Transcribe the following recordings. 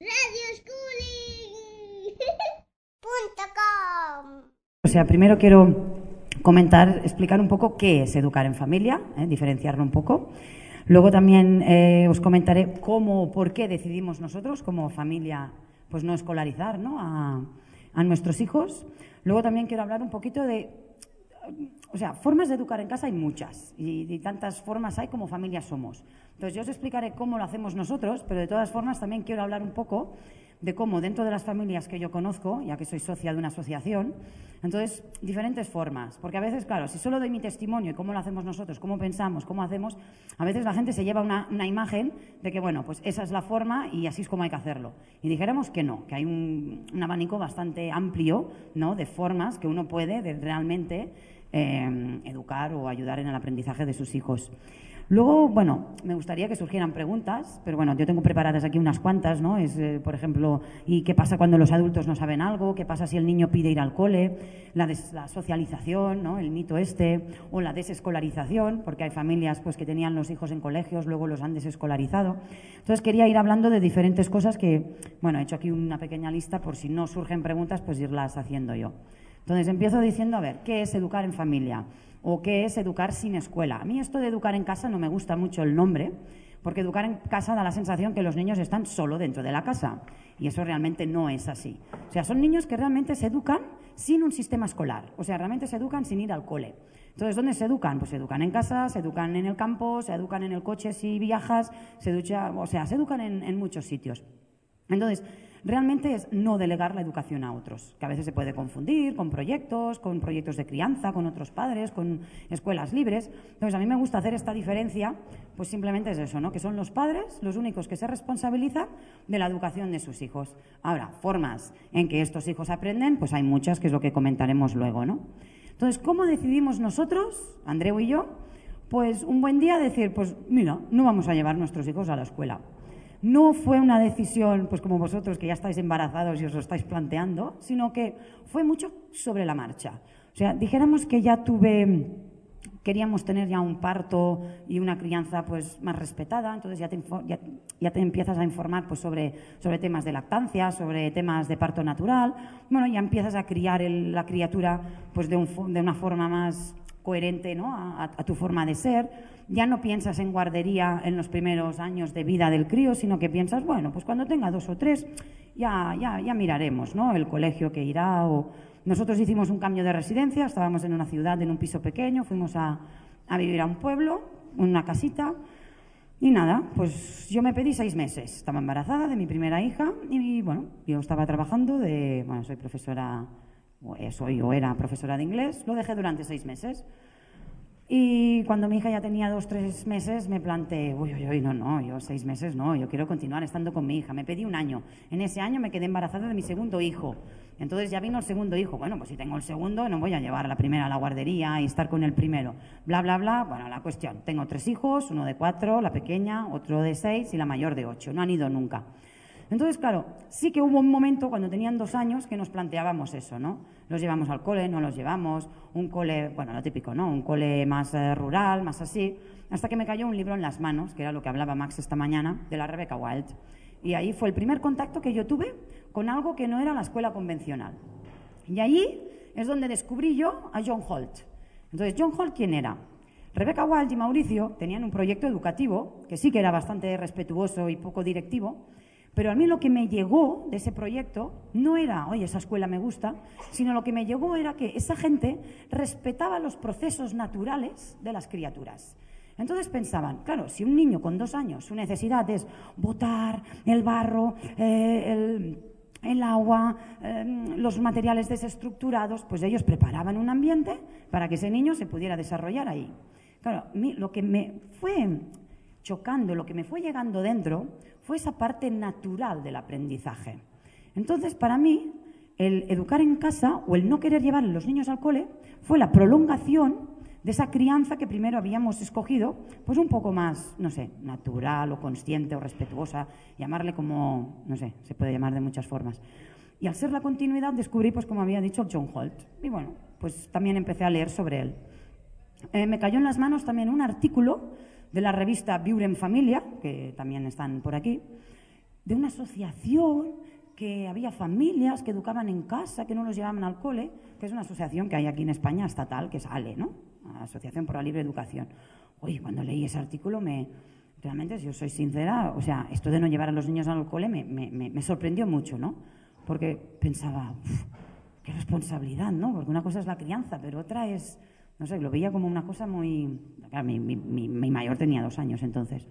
radioschooling.com O sea, primero quiero comentar, explicar un poco qué es educar en familia, ¿eh? diferenciarlo un poco. Luego también eh, os comentaré cómo o por qué decidimos nosotros como familia pues no escolarizar ¿no? A, nuestros hijos. Luego también quiero hablar un poquito de o sea, formas de educar en casa hay muchas y, y, tantas formas hay como familias somos. Entonces, yo os explicaré cómo lo hacemos nosotros, pero de todas formas también quiero hablar un poco de cómo dentro de las familias que yo conozco, ya que soy socia de una asociación, entonces, diferentes formas. Porque a veces, claro, si solo doy mi testimonio y cómo lo hacemos nosotros, cómo pensamos, cómo hacemos, a veces la gente se lleva una, imagen de que, bueno, pues esa es la forma y así es como hay que hacerlo. Y dijéramos que no, que hay un, abanico bastante amplio ¿no? de formas que uno puede de realmente eh, educar o ayudar en el aprendizaje de sus hijos. Luego, bueno, me gustaría que surgieran preguntas, pero bueno, yo tengo preparadas aquí unas cuantas, ¿no? Es, eh, por ejemplo, ¿y qué pasa cuando los adultos no saben algo? ¿Qué pasa si el niño pide ir al cole? La, des, la socialización, ¿no? El mito este, o la desescolarización, porque hay familias pues, que tenían los hijos en colegios, luego los han desescolarizado. Entonces, quería ir hablando de diferentes cosas que, bueno, he hecho aquí una pequeña lista por si no surgen preguntas, pues irlas haciendo yo. Entonces, empiezo diciendo, a ver, ¿qué es educar en familia? O qué es educar sin escuela. A mí esto de educar en casa no me gusta mucho el nombre, porque educar en casa da la sensación que los niños están solo dentro de la casa, y eso realmente no es así. O sea, son niños que realmente se educan sin un sistema escolar, o sea, realmente se educan sin ir al cole. Entonces, ¿dónde se educan? Pues se educan en casa, se educan en el campo, se educan en el coche si viajas, se ducha, o sea, se educan en, en muchos sitios. Entonces, realmente es no delegar la educación a otros, que a veces se puede confundir con proyectos, con proyectos de crianza, con otros padres, con escuelas libres. Entonces, a mí me gusta hacer esta diferencia, pues simplemente es eso, ¿no? Que son los padres los únicos que se responsabilizan de la educación de sus hijos. Ahora, formas en que estos hijos aprenden, pues hay muchas, que es lo que comentaremos luego, ¿no? Entonces, ¿cómo decidimos nosotros, Andreu y yo, pues un buen día decir, pues mira, no vamos a llevar nuestros hijos a la escuela? No fue una decisión, pues como vosotros que ya estáis embarazados y os lo estáis planteando, sino que fue mucho sobre la marcha. O sea, dijéramos que ya tuve, queríamos tener ya un parto y una crianza pues más respetada, entonces ya te, empiezas a informar pues sobre, sobre temas de lactancia, sobre temas de parto natural, bueno, ya empiezas a criar el, la criatura pues de, un, de una forma más coherente ¿no? a, tu forma de ser. Ya no piensas en guardería en los primeros años de vida del crío, sino que piensas, bueno, pues cuando tenga dos o tres ya, ya, ya miraremos ¿no? el colegio que irá. O... Nosotros hicimos un cambio de residencia, estábamos en una ciudad, en un piso pequeño, fuimos a, a vivir a un pueblo, una casita. Y nada, pues yo me pedí seis meses. Estaba embarazada de mi primera hija y, bueno, yo estaba trabajando de, bueno, soy profesora soy o era profesora de inglés, lo dejé durante seis meses. Y cuando mi hija ya tenía dos, tres meses, me planteé, uy, uy, uy, no, no, yo seis meses no, yo quiero continuar estando con mi hija. Me pedí un año. En ese año me quedé embarazada de mi segundo hijo. Entonces ya vino el segundo hijo. Bueno, pues si tengo el segundo, no voy a llevar a la primera a la guardería y estar con el primero. Bla, bla, bla. Bueno, la cuestión. Tengo tres hijos, uno de cuatro, la pequeña, otro de seis y la mayor de ocho. No han ido nunca. Entonces, claro, sí que hubo un momento cuando tenían dos años que nos planteábamos eso, ¿no? Los llevamos al cole, no los llevamos, un cole, bueno, lo típico, ¿no? Un cole más eh, rural, más así, hasta que me cayó un libro en las manos, que era lo que hablaba Max esta mañana, de la Rebecca Wild. Y ahí fue el primer contacto que yo tuve con algo que no era la escuela convencional. Y ahí es donde descubrí yo a John Holt. Entonces, John Holt, ¿quién era? Rebecca Wild y Mauricio tenían un proyecto educativo que sí que era bastante respetuoso y poco directivo, pero a mí lo que me llegó de ese proyecto no era, oye, esa escuela me gusta, sino lo que me llegó era que esa gente respetaba los procesos naturales de las criaturas. Entonces pensaban, claro, si un niño con dos años su necesidad es botar el barro, eh, el, agua, eh, los materiales desestructurados, pues ellos preparaban un ambiente para que ese niño se pudiera desarrollar ahí. Claro, lo que me fue chocando, lo que me fue llegando dentro fue esa parte natural del aprendizaje. Entonces, para mí, el educar en casa o el no querer llevar a los niños al cole fue la prolongación de esa crianza que primero habíamos escogido, pues un poco más, no sé, natural o consciente o respetuosa, llamarle como, no sé, se puede llamar de muchas formas. Y al ser la continuidad descubrí, pues como había dicho, John Holt. Y bueno, pues también empecé a leer sobre él. Eh, me cayó en las manos también un artículo de la revista Viure en Familia, que también están por aquí, de una asociación que había familias que educaban en casa, que no los llevaban al cole, que es una asociación que hay aquí en España estatal, que es ALE, ¿no? Asociación por la Libre Educación. Oye, cuando leí ese artículo me, realmente, si yo soy sincera, o sea, esto de no llevar a los niños al cole me, me, me sorprendió mucho, ¿no? porque pensaba, qué responsabilidad, ¿no? Porque una cosa es la crianza, pero otra es, no sé, lo veía como una cosa muy... mi, mi, mayor tenía dos años entonces.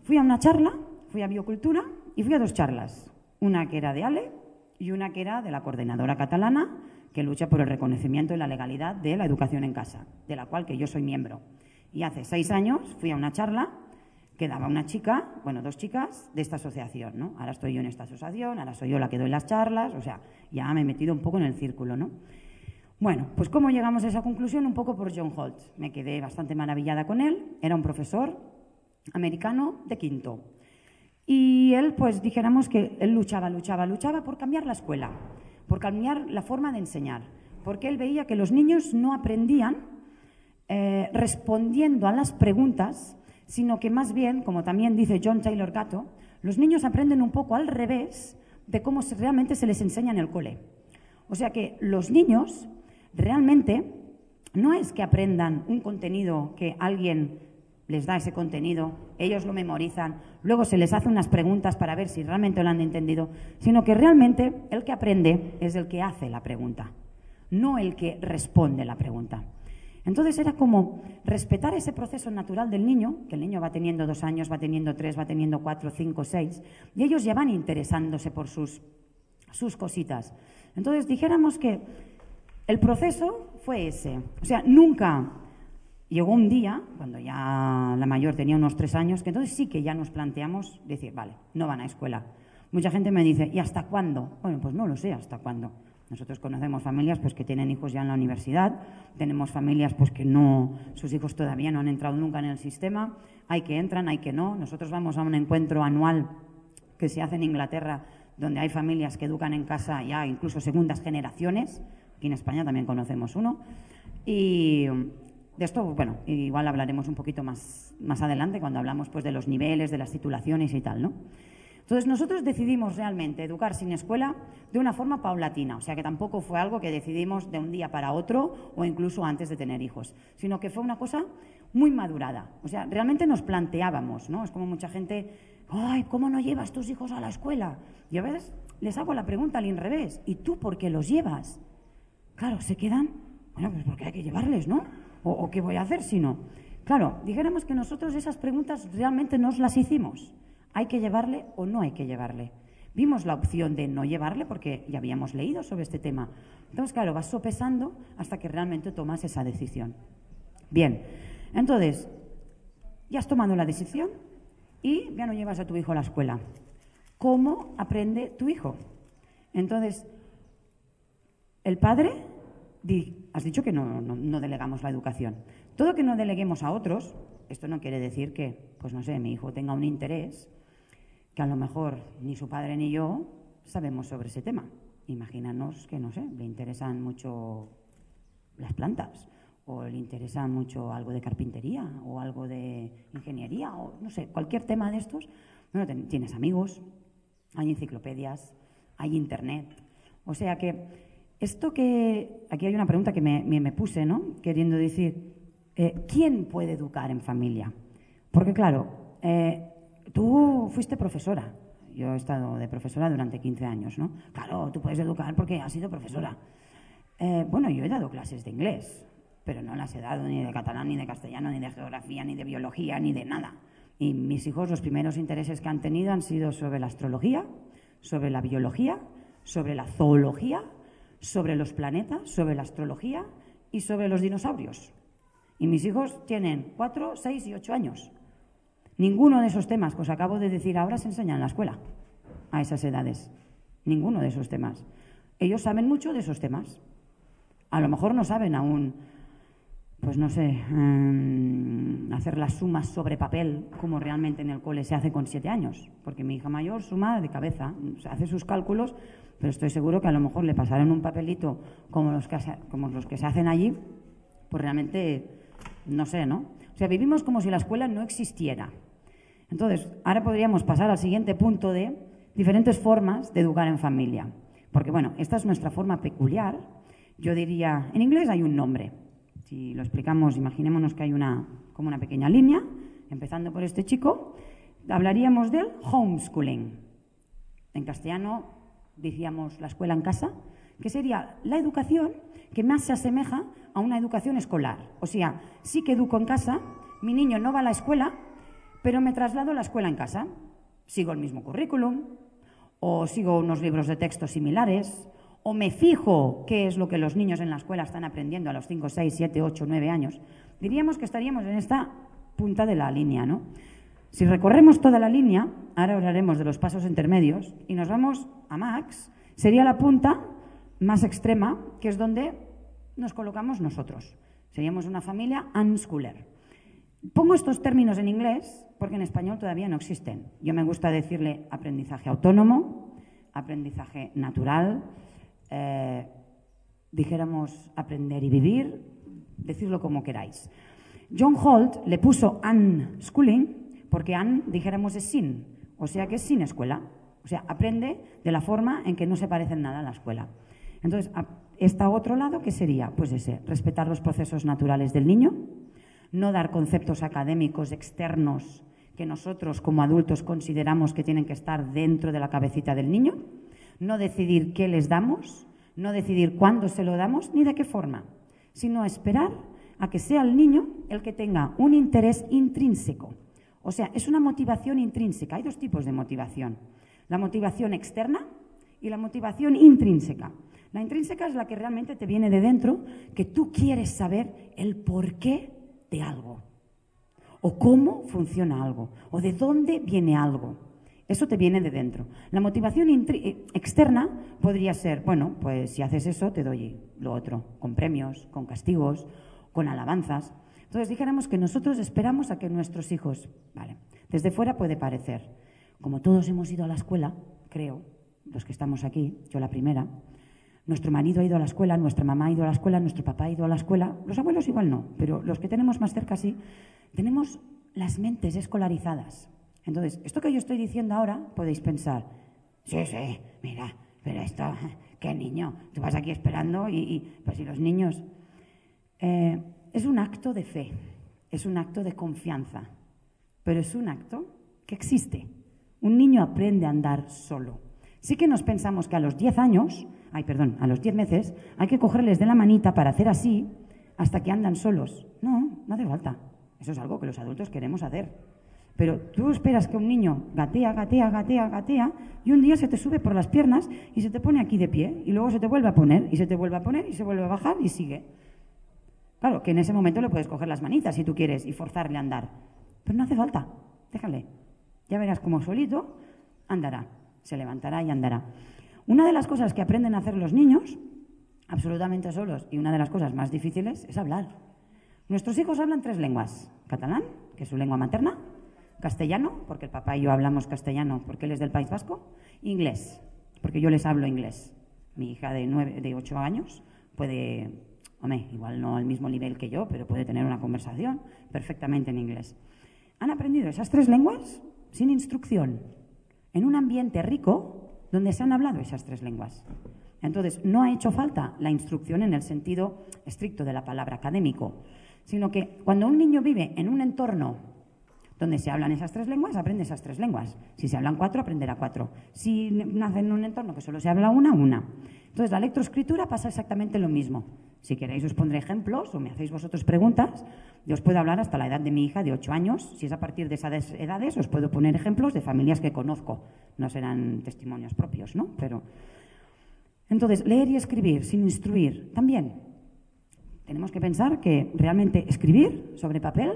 Fui a una charla, fui a biocultura y fui a dos charlas. Una que era de Ale y una que era de la coordinadora catalana que lucha por el reconocimiento y la legalidad de la educación en casa, de la cual que yo soy miembro. Y hace seis años fui a una charla quedaba una chica, bueno, dos chicas de esta asociación, ¿no? Ahora estoy yo en esta asociación, ahora soy yo la que doy las charlas, o sea, ya me he metido un poco en el círculo, ¿no? Bueno, pues ¿cómo llegamos a esa conclusión? Un poco por John Holt. Me quedé bastante maravillada con él. Era un profesor americano de quinto. Y él, pues dijéramos que él luchaba, luchaba, luchaba por cambiar la escuela, por cambiar la forma de enseñar, porque él veía que los niños no aprendían eh, respondiendo a las preguntas sino que más bien, como también dice John Taylor Gatto, los niños aprenden un poco al revés de cómo realmente se les enseña en el cole. O sea que los niños realmente no es que aprendan un contenido que alguien les da ese contenido, ellos lo memorizan, luego se les hace unas preguntas para ver si realmente lo han entendido, sino que realmente el que aprende es el que hace la pregunta, no el que responde la pregunta. Entonces era como respetar ese proceso natural del niño, que el niño va teniendo dos años, va teniendo tres, va teniendo cuatro, cinco, seis, y ellos ya van interesándose por sus, sus cositas. Entonces dijéramos que el proceso fue ese. O sea, nunca llegó un día, cuando ya la mayor tenía unos tres años, que entonces sí que ya nos planteamos decir, vale, no van a escuela. Mucha gente me dice, ¿y hasta cuándo? Bueno, pues no lo sé hasta cuándo. Nosotros conocemos familias pues, que tienen hijos ya en la universidad, tenemos familias pues, que no, sus hijos todavía no han entrado nunca en el sistema, hay que entran, hay que no. Nosotros vamos a un encuentro anual que se hace en Inglaterra, donde hay familias que educan en casa ya incluso segundas generaciones. Aquí en España también conocemos uno. Y de esto, bueno, igual hablaremos un poquito más, más adelante cuando hablamos pues, de los niveles, de las titulaciones y tal, ¿no? Entonces nosotros decidimos realmente educar sin escuela de una forma paulatina, o sea que tampoco fue algo que decidimos de un día para otro o incluso antes de tener hijos, sino que fue una cosa muy madurada. O sea, realmente nos planteábamos, ¿no? Es como mucha gente, ay, ¿cómo no llevas tus hijos a la escuela? Y a veces les hago la pregunta al revés, ¿y tú por qué los llevas? Claro, se quedan, bueno, pues porque hay que llevarles, ¿no? ¿O, qué voy a hacer si no? Claro, dijéramos que nosotros esas preguntas realmente nos las hicimos. ¿Hay que llevarle o no hay que llevarle? Vimos la opción de no llevarle porque ya habíamos leído sobre este tema. Entonces, claro, vas sopesando hasta que realmente tomas esa decisión. Bien, entonces, ya has tomado la decisión y ya no llevas a tu hijo a la escuela. ¿Cómo aprende tu hijo? Entonces, el padre, has dicho que no, delegamos la educación. Todo que no deleguemos a otros, esto no quiere decir que, pues no sé, mi hijo tenga un interés que a lo mejor ni su padre ni yo sabemos sobre ese tema. Imagínanos que, no sé, le interesan mucho las plantas, o le interesa mucho algo de carpintería, o algo de ingeniería, o no sé, cualquier tema de estos. Bueno, tienes amigos, hay enciclopedias, hay internet. O sea que esto que. Aquí hay una pregunta que me, me puse, ¿no? Queriendo decir, eh, ¿quién puede educar en familia? Porque, claro, eh, Tú fuiste profesora. Yo he estado de profesora durante 15 años, ¿no? Claro, tú puedes educar porque has sido profesora. Eh, bueno, yo he dado clases de inglés, pero no las he dado ni de catalán, ni de castellano, ni de geografía, ni de biología, ni de nada. Y mis hijos, los primeros intereses que han tenido han sido sobre la astrología, sobre la biología, sobre la zoología, sobre los planetas, sobre la astrología y sobre los dinosaurios. Y mis hijos tienen cuatro, seis y ocho años. Ninguno de esos temas que os acabo de decir ahora se enseña en la escuela a esas edades. Ninguno de esos temas. Ellos saben mucho de esos temas. A lo mejor no saben aún, pues no sé, em, hacer las sumas sobre papel como realmente en el cole se hace con siete años. Porque mi hija mayor suma de cabeza, hace sus cálculos, pero estoy seguro que a lo mejor le pasaron un papelito como los que, como los que se hacen allí, pues realmente, no sé, ¿no? O sea, vivimos como si la escuela no existiera. Entonces, ahora podríamos pasar al siguiente punto de diferentes formas de educar en familia. Porque, bueno, esta es nuestra forma peculiar. Yo diría, en inglés hay un nombre. Si lo explicamos, imaginémonos que hay una, como una pequeña línea, empezando por este chico, hablaríamos del homeschooling. En castellano diríamos la escuela en casa, que sería la educación que más se asemeja a una educación escolar. O sea, sí que educo en casa, mi niño no va a la escuela, pero me traslado a la escuela en casa. Sigo el mismo currículum, o sigo unos libros de texto similares, o me fijo qué es lo que los niños en la escuela están aprendiendo a los 5, 6, 7, 8, 9 años. Diríamos que estaríamos en esta punta de la línea, ¿no? Si recorremos toda la línea, ahora hablaremos de los pasos intermedios, y nos vamos a Max, sería la punta más extrema, que es donde nos colocamos nosotros. Seríamos una familia unschooler. Pongo estos términos en inglés porque en español todavía no existen. Yo me gusta decirle aprendizaje autónomo, aprendizaje natural, eh, dijéramos aprender y vivir, decirlo como queráis. John Holt le puso unschooling porque un, dijéramos, es sin, o sea que es sin escuela. O sea, aprende de la forma en que no se parece nada a la escuela. Entonces, está otro lado que sería, pues ese, respetar los procesos naturales del niño, no dar conceptos académicos externos que nosotros como adultos consideramos que tienen que estar dentro de la cabecita del niño, no decidir qué les damos, no decidir cuándo se lo damos ni de qué forma, sino esperar a que sea el niño el que tenga un interés intrínseco. O sea, es una motivación intrínseca. Hay dos tipos de motivación. La motivación externa y la motivación intrínseca. La intrínseca es la que realmente te viene de dentro, que tú quieres saber el porqué de algo, o cómo funciona algo, o de dónde viene algo. Eso te viene de dentro. La motivación eh, externa podría ser, bueno, pues si haces eso te doy lo otro, con premios, con castigos, con alabanzas. Entonces dijéramos que nosotros esperamos a que nuestros hijos, vale, desde fuera puede parecer, como todos hemos ido a la escuela, creo, los que estamos aquí, yo la primera, nuestro marido ha ido a la escuela, nuestra mamá ha ido a la escuela, nuestro papá ha ido a la escuela, los abuelos igual no, pero los que tenemos más cerca sí, tenemos las mentes escolarizadas. Entonces, esto que yo estoy diciendo ahora, podéis pensar, sí, sí, mira, pero esto, qué niño, tú vas aquí esperando y, pues y los niños... Eh, es un acto de fe, es un acto de confianza, pero es un acto que existe. Un niño aprende a andar solo. Sí que nos pensamos que a los 10 años, ay, perdón, a los 10 meses, hay que cogerles de la manita para hacer así hasta que andan solos. No, no hace falta. Eso es algo que los adultos queremos hacer. Pero tú esperas que un niño gatea, gatea, gatea, gatea, y un día se te sube por las piernas y se te pone aquí de pie, y luego se te vuelve a poner, y se te vuelve a poner, y se vuelve a bajar, y sigue. Claro, que en ese momento le puedes coger las manitas si tú quieres y forzarle a andar. Pero no hace falta, déjale. Ya verás cómo solito andará se levantará y andará. Una de las cosas que aprenden a hacer los niños, absolutamente solos, y una de las cosas más difíciles, es hablar. Nuestros hijos hablan tres lenguas. Catalán, que es su lengua materna, castellano, porque el papá y yo hablamos castellano porque él es del País Vasco, inglés, porque yo les hablo inglés. Mi hija de, nueve, de ocho años puede, hombre, igual no al mismo nivel que yo, pero puede tener una conversación perfectamente en inglés. Han aprendido esas tres lenguas sin instrucción, en un ambiente rico donde se han hablado esas tres lenguas. Entonces, no ha hecho falta la instrucción en el sentido estricto de la palabra académico, sino que cuando un niño vive en un entorno donde se hablan esas tres lenguas, aprende esas tres lenguas. Si se hablan cuatro, aprenderá cuatro. Si nace en un entorno que solo se habla una, una. Entonces, la lectoescritura pasa exactamente lo mismo. Si queréis os pondré ejemplos o me hacéis vosotros preguntas. Yo os puedo hablar hasta la edad de mi hija de ocho años. Si es a partir de esas edades, os puedo poner ejemplos de familias que conozco. No serán testimonios propios, ¿no? Pero entonces, leer y escribir sin instruir también. Tenemos que pensar que realmente escribir sobre papel,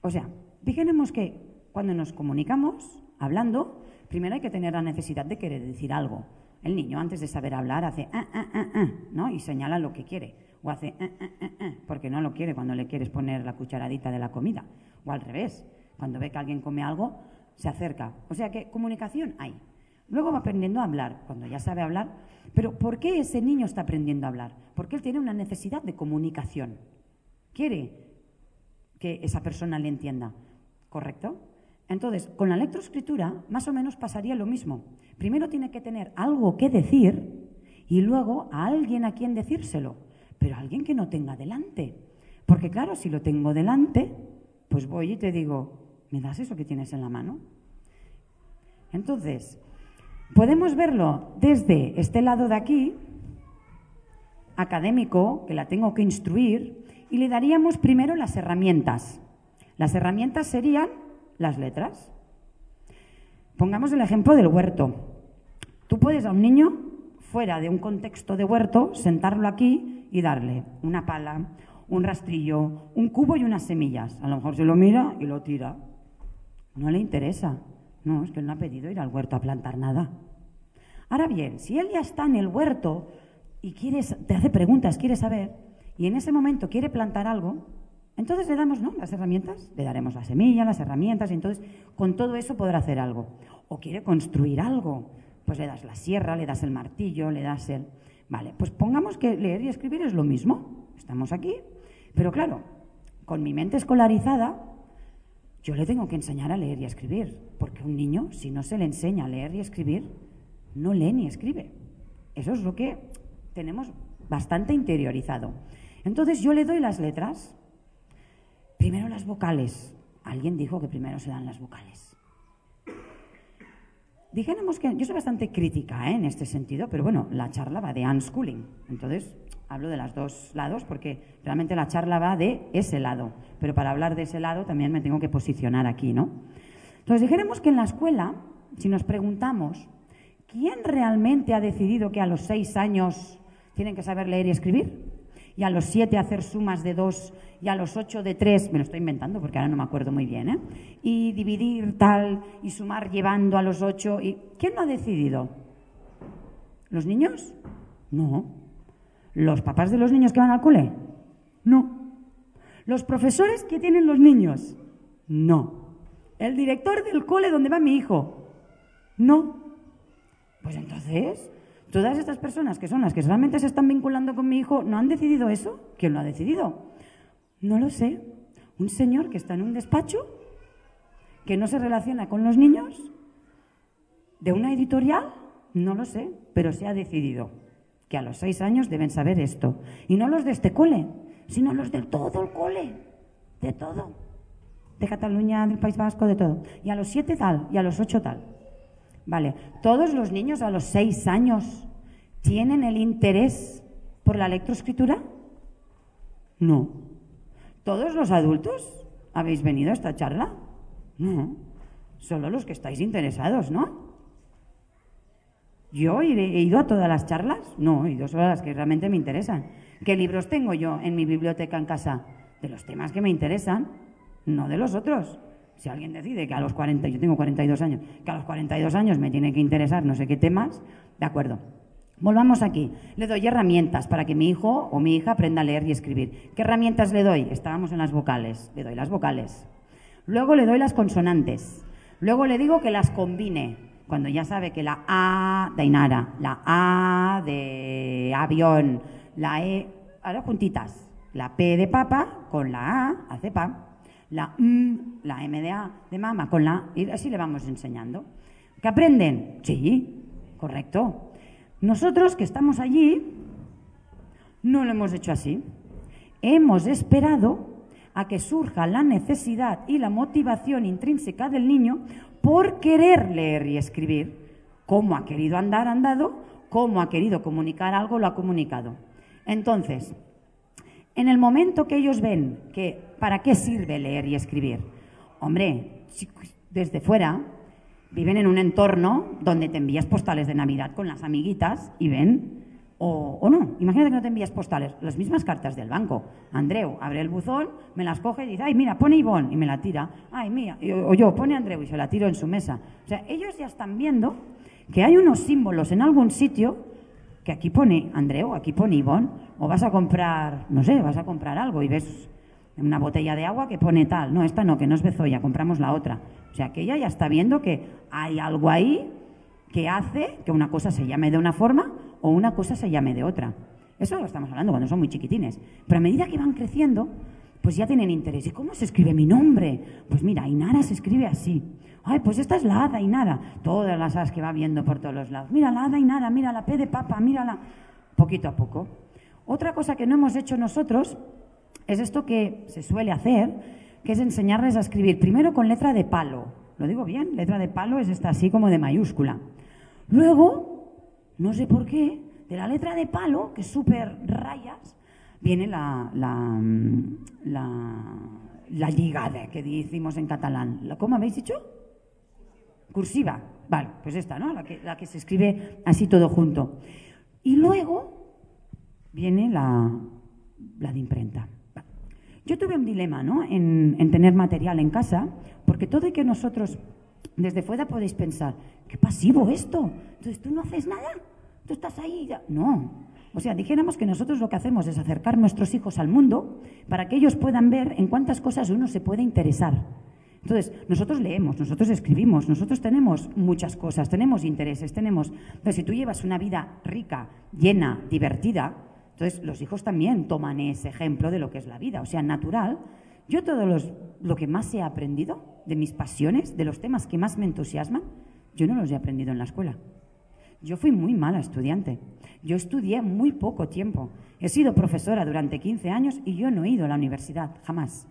o sea, dijéramos que cuando nos comunicamos, hablando, primero hay que tener la necesidad de querer decir algo. El niño, antes de saber hablar, hace ah, ah, ah, ah, ¿no? Y señala lo que quiere. O hace ah, ah, ah, ah, porque no lo quiere cuando le quieres poner la cucharadita de la comida. O al revés, cuando ve que alguien come algo, se acerca. O sea que comunicación hay. Luego va aprendiendo a hablar, cuando ya sabe hablar. Pero ¿por qué ese niño está aprendiendo a hablar? Porque él tiene una necesidad de comunicación. Quiere que esa persona le entienda. ¿Correcto? Entonces, con la lectoescritura más o menos pasaría lo mismo. Primero tiene que tener algo que decir y luego a alguien a quien decírselo, pero a alguien que no tenga delante. Porque claro, si lo tengo delante, pues voy y te digo, ¿me das eso que tienes en la mano? Entonces, podemos verlo desde este lado de aquí, académico, que la tengo que instruir, y le daríamos primero las herramientas. Las herramientas serían las letras. Pongamos el ejemplo del huerto. Tú puedes a un niño, fuera de un contexto de huerto, sentarlo aquí y darle una pala, un rastrillo, un cubo y unas semillas. A lo mejor se lo mira y lo tira. No le interesa. No, es que él no ha pedido ir al huerto a plantar nada. Ahora bien, si él ya está en el huerto y quieres, te hace preguntas, quiere saber, y en ese momento quiere plantar algo, entonces le damos ¿no? las herramientas, le daremos la semilla, las herramientas, y entonces con todo eso podrá hacer algo. O quiere construir algo, pues le das la sierra, le das el martillo, le das el... Vale, pues pongamos que leer y escribir es lo mismo. Estamos aquí, pero claro, con mi mente escolarizada, yo le tengo que enseñar a leer y a escribir, porque un niño, si no se le enseña a leer y escribir, no lee ni escribe. Eso es lo que tenemos bastante interiorizado. Entonces yo le doy las letras, Primero las vocales. Alguien dijo que primero se dan las vocales. Dijéramos que yo soy bastante crítica ¿eh? en este sentido, pero bueno, la charla va de unschooling. Entonces, hablo de los dos lados porque realmente la charla va de ese lado. Pero para hablar de ese lado también me tengo que posicionar aquí, ¿no? Entonces, dijéramos que en la escuela, si nos preguntamos, ¿quién realmente ha decidido que a los seis años tienen que saber leer y escribir? Y a los siete hacer sumas de dos y a los ocho de tres, me lo estoy inventando porque ahora no me acuerdo muy bien, ¿eh? y dividir tal y sumar llevando a los ocho. Y... ¿Quién lo ha decidido? ¿Los niños? No. ¿Los papás de los niños que van al cole? No. ¿Los profesores que tienen los niños? No. ¿El director del cole donde va mi hijo? No. Pues entonces, Todas estas personas que son las que realmente se están vinculando con mi hijo, ¿no han decidido eso? ¿Quién lo ha decidido? No lo sé. ¿Un señor que está en un despacho? ¿Que no se relaciona con los niños? ¿De una editorial? No lo sé, pero se ha decidido que a los seis años deben saber esto. Y no los de este cole, sino los de todo el cole, de todo. De Cataluña, del País Vasco, de todo. Y a los siete tal, y a los ocho tal. Vale, ¿todos los niños a los seis años tienen el interés por la lectoescritura? No. ¿Todos los adultos habéis venido a esta charla? No. Solo los que estáis interesados, ¿no? ¿Yo he ido a todas las charlas? No, he ido solo a las que realmente me interesan. ¿Qué libros tengo yo en mi biblioteca en casa? De los temas que me interesan, no de los otros. Si alguien decide que a los 40, yo tengo 42 años, que a los 42 años me tiene que interesar no sé qué temas, de acuerdo. Volvamos aquí. Le doy herramientas para que mi hijo o mi hija aprenda a leer y escribir. ¿Qué herramientas le doy? Estábamos en las vocales. Le doy las vocales. Luego le doy las consonantes. Luego le digo que las combine. Cuando ya sabe que la A de Inara, la A de avión, la E, ahora juntitas. La P de papa con la A hace pa la M, la M de A de mamá con la y así le vamos enseñando. ¿Que aprenden? Sí, correcto. Nosotros que estamos allí no lo hemos hecho así. Hemos esperado a que surja la necesidad y la motivación intrínseca del niño por querer leer y escribir. Cómo ha querido andar, andado, cómo ha querido comunicar algo, lo ha comunicado. Entonces, en el momento que ellos ven que ¿para qué sirve leer y escribir? Hombre, desde fuera viven en un entorno donde te envías postales de Navidad con las amiguitas y ven, o, no. Imagínate que no te envías postales, las mismas cartas del banco. Andreu abre el buzón, me las coge y dice, ay, mira, pone Ivonne y me la tira. Ay, mía, o yo, pone Andreu y se la tiro en su mesa. O sea, ellos ya están viendo que hay unos símbolos en algún sitio que aquí pone Andreu, aquí pone Ivonne, o vas a comprar, no sé, vas a comprar algo y ves una botella de agua que pone tal. No, esta no, que no es Bezoya, compramos la otra. O sea, que ella ya está viendo que hay algo ahí que hace que una cosa se llame de una forma o una cosa se llame de otra. Eso lo estamos hablando cuando son muy chiquitines. Pero a medida que van creciendo, pues ya tienen interés. ¿Y cómo se escribe mi nombre? Pues mira, Ainara se escribe así. Ay, pues esta es la Hada Ainara. Todas las As que va viendo por todos los lados. Mira la Hada Ainara, mira la P de papa, mírala. Poquito a poco. Otra cosa que no hemos hecho nosotros es esto que se suele hacer, que es enseñarles a escribir primero con letra de palo. ¿Lo digo bien? Letra de palo es esta así como de mayúscula. Luego no sé por qué, de la letra de palo, que es súper rayas, viene la, la, la, ligada que decimos en catalán. ¿Cómo habéis dicho? Cursiva. Vale, pues esta, ¿no? La que, la que se escribe así todo junto. Y luego viene la, la de imprenta. Yo tuve un dilema, ¿no? En, en, tener material en casa, porque todo y que nosotros desde fuera podéis pensar, qué pasivo esto. Entonces, ¿tú no haces nada? ¿Tú estás ahí? No. O sea, dijéramos que nosotros lo que hacemos es acercar nuestros hijos al mundo para que ellos puedan ver en cuántas cosas uno se puede interesar. Entonces, nosotros leemos, nosotros escribimos, nosotros tenemos muchas cosas, tenemos intereses, tenemos... Pero si tú llevas una vida rica, llena, divertida, entonces los hijos también toman ese ejemplo de lo que es la vida, o sea, natural. Yo todo lo que más he aprendido de mis pasiones, de los temas que más me entusiasman, yo no los he aprendido en la escuela. Yo fui muy mala estudiante. Yo estudié muy poco tiempo. He sido profesora durante 15 años y yo no he ido a la universidad, jamás.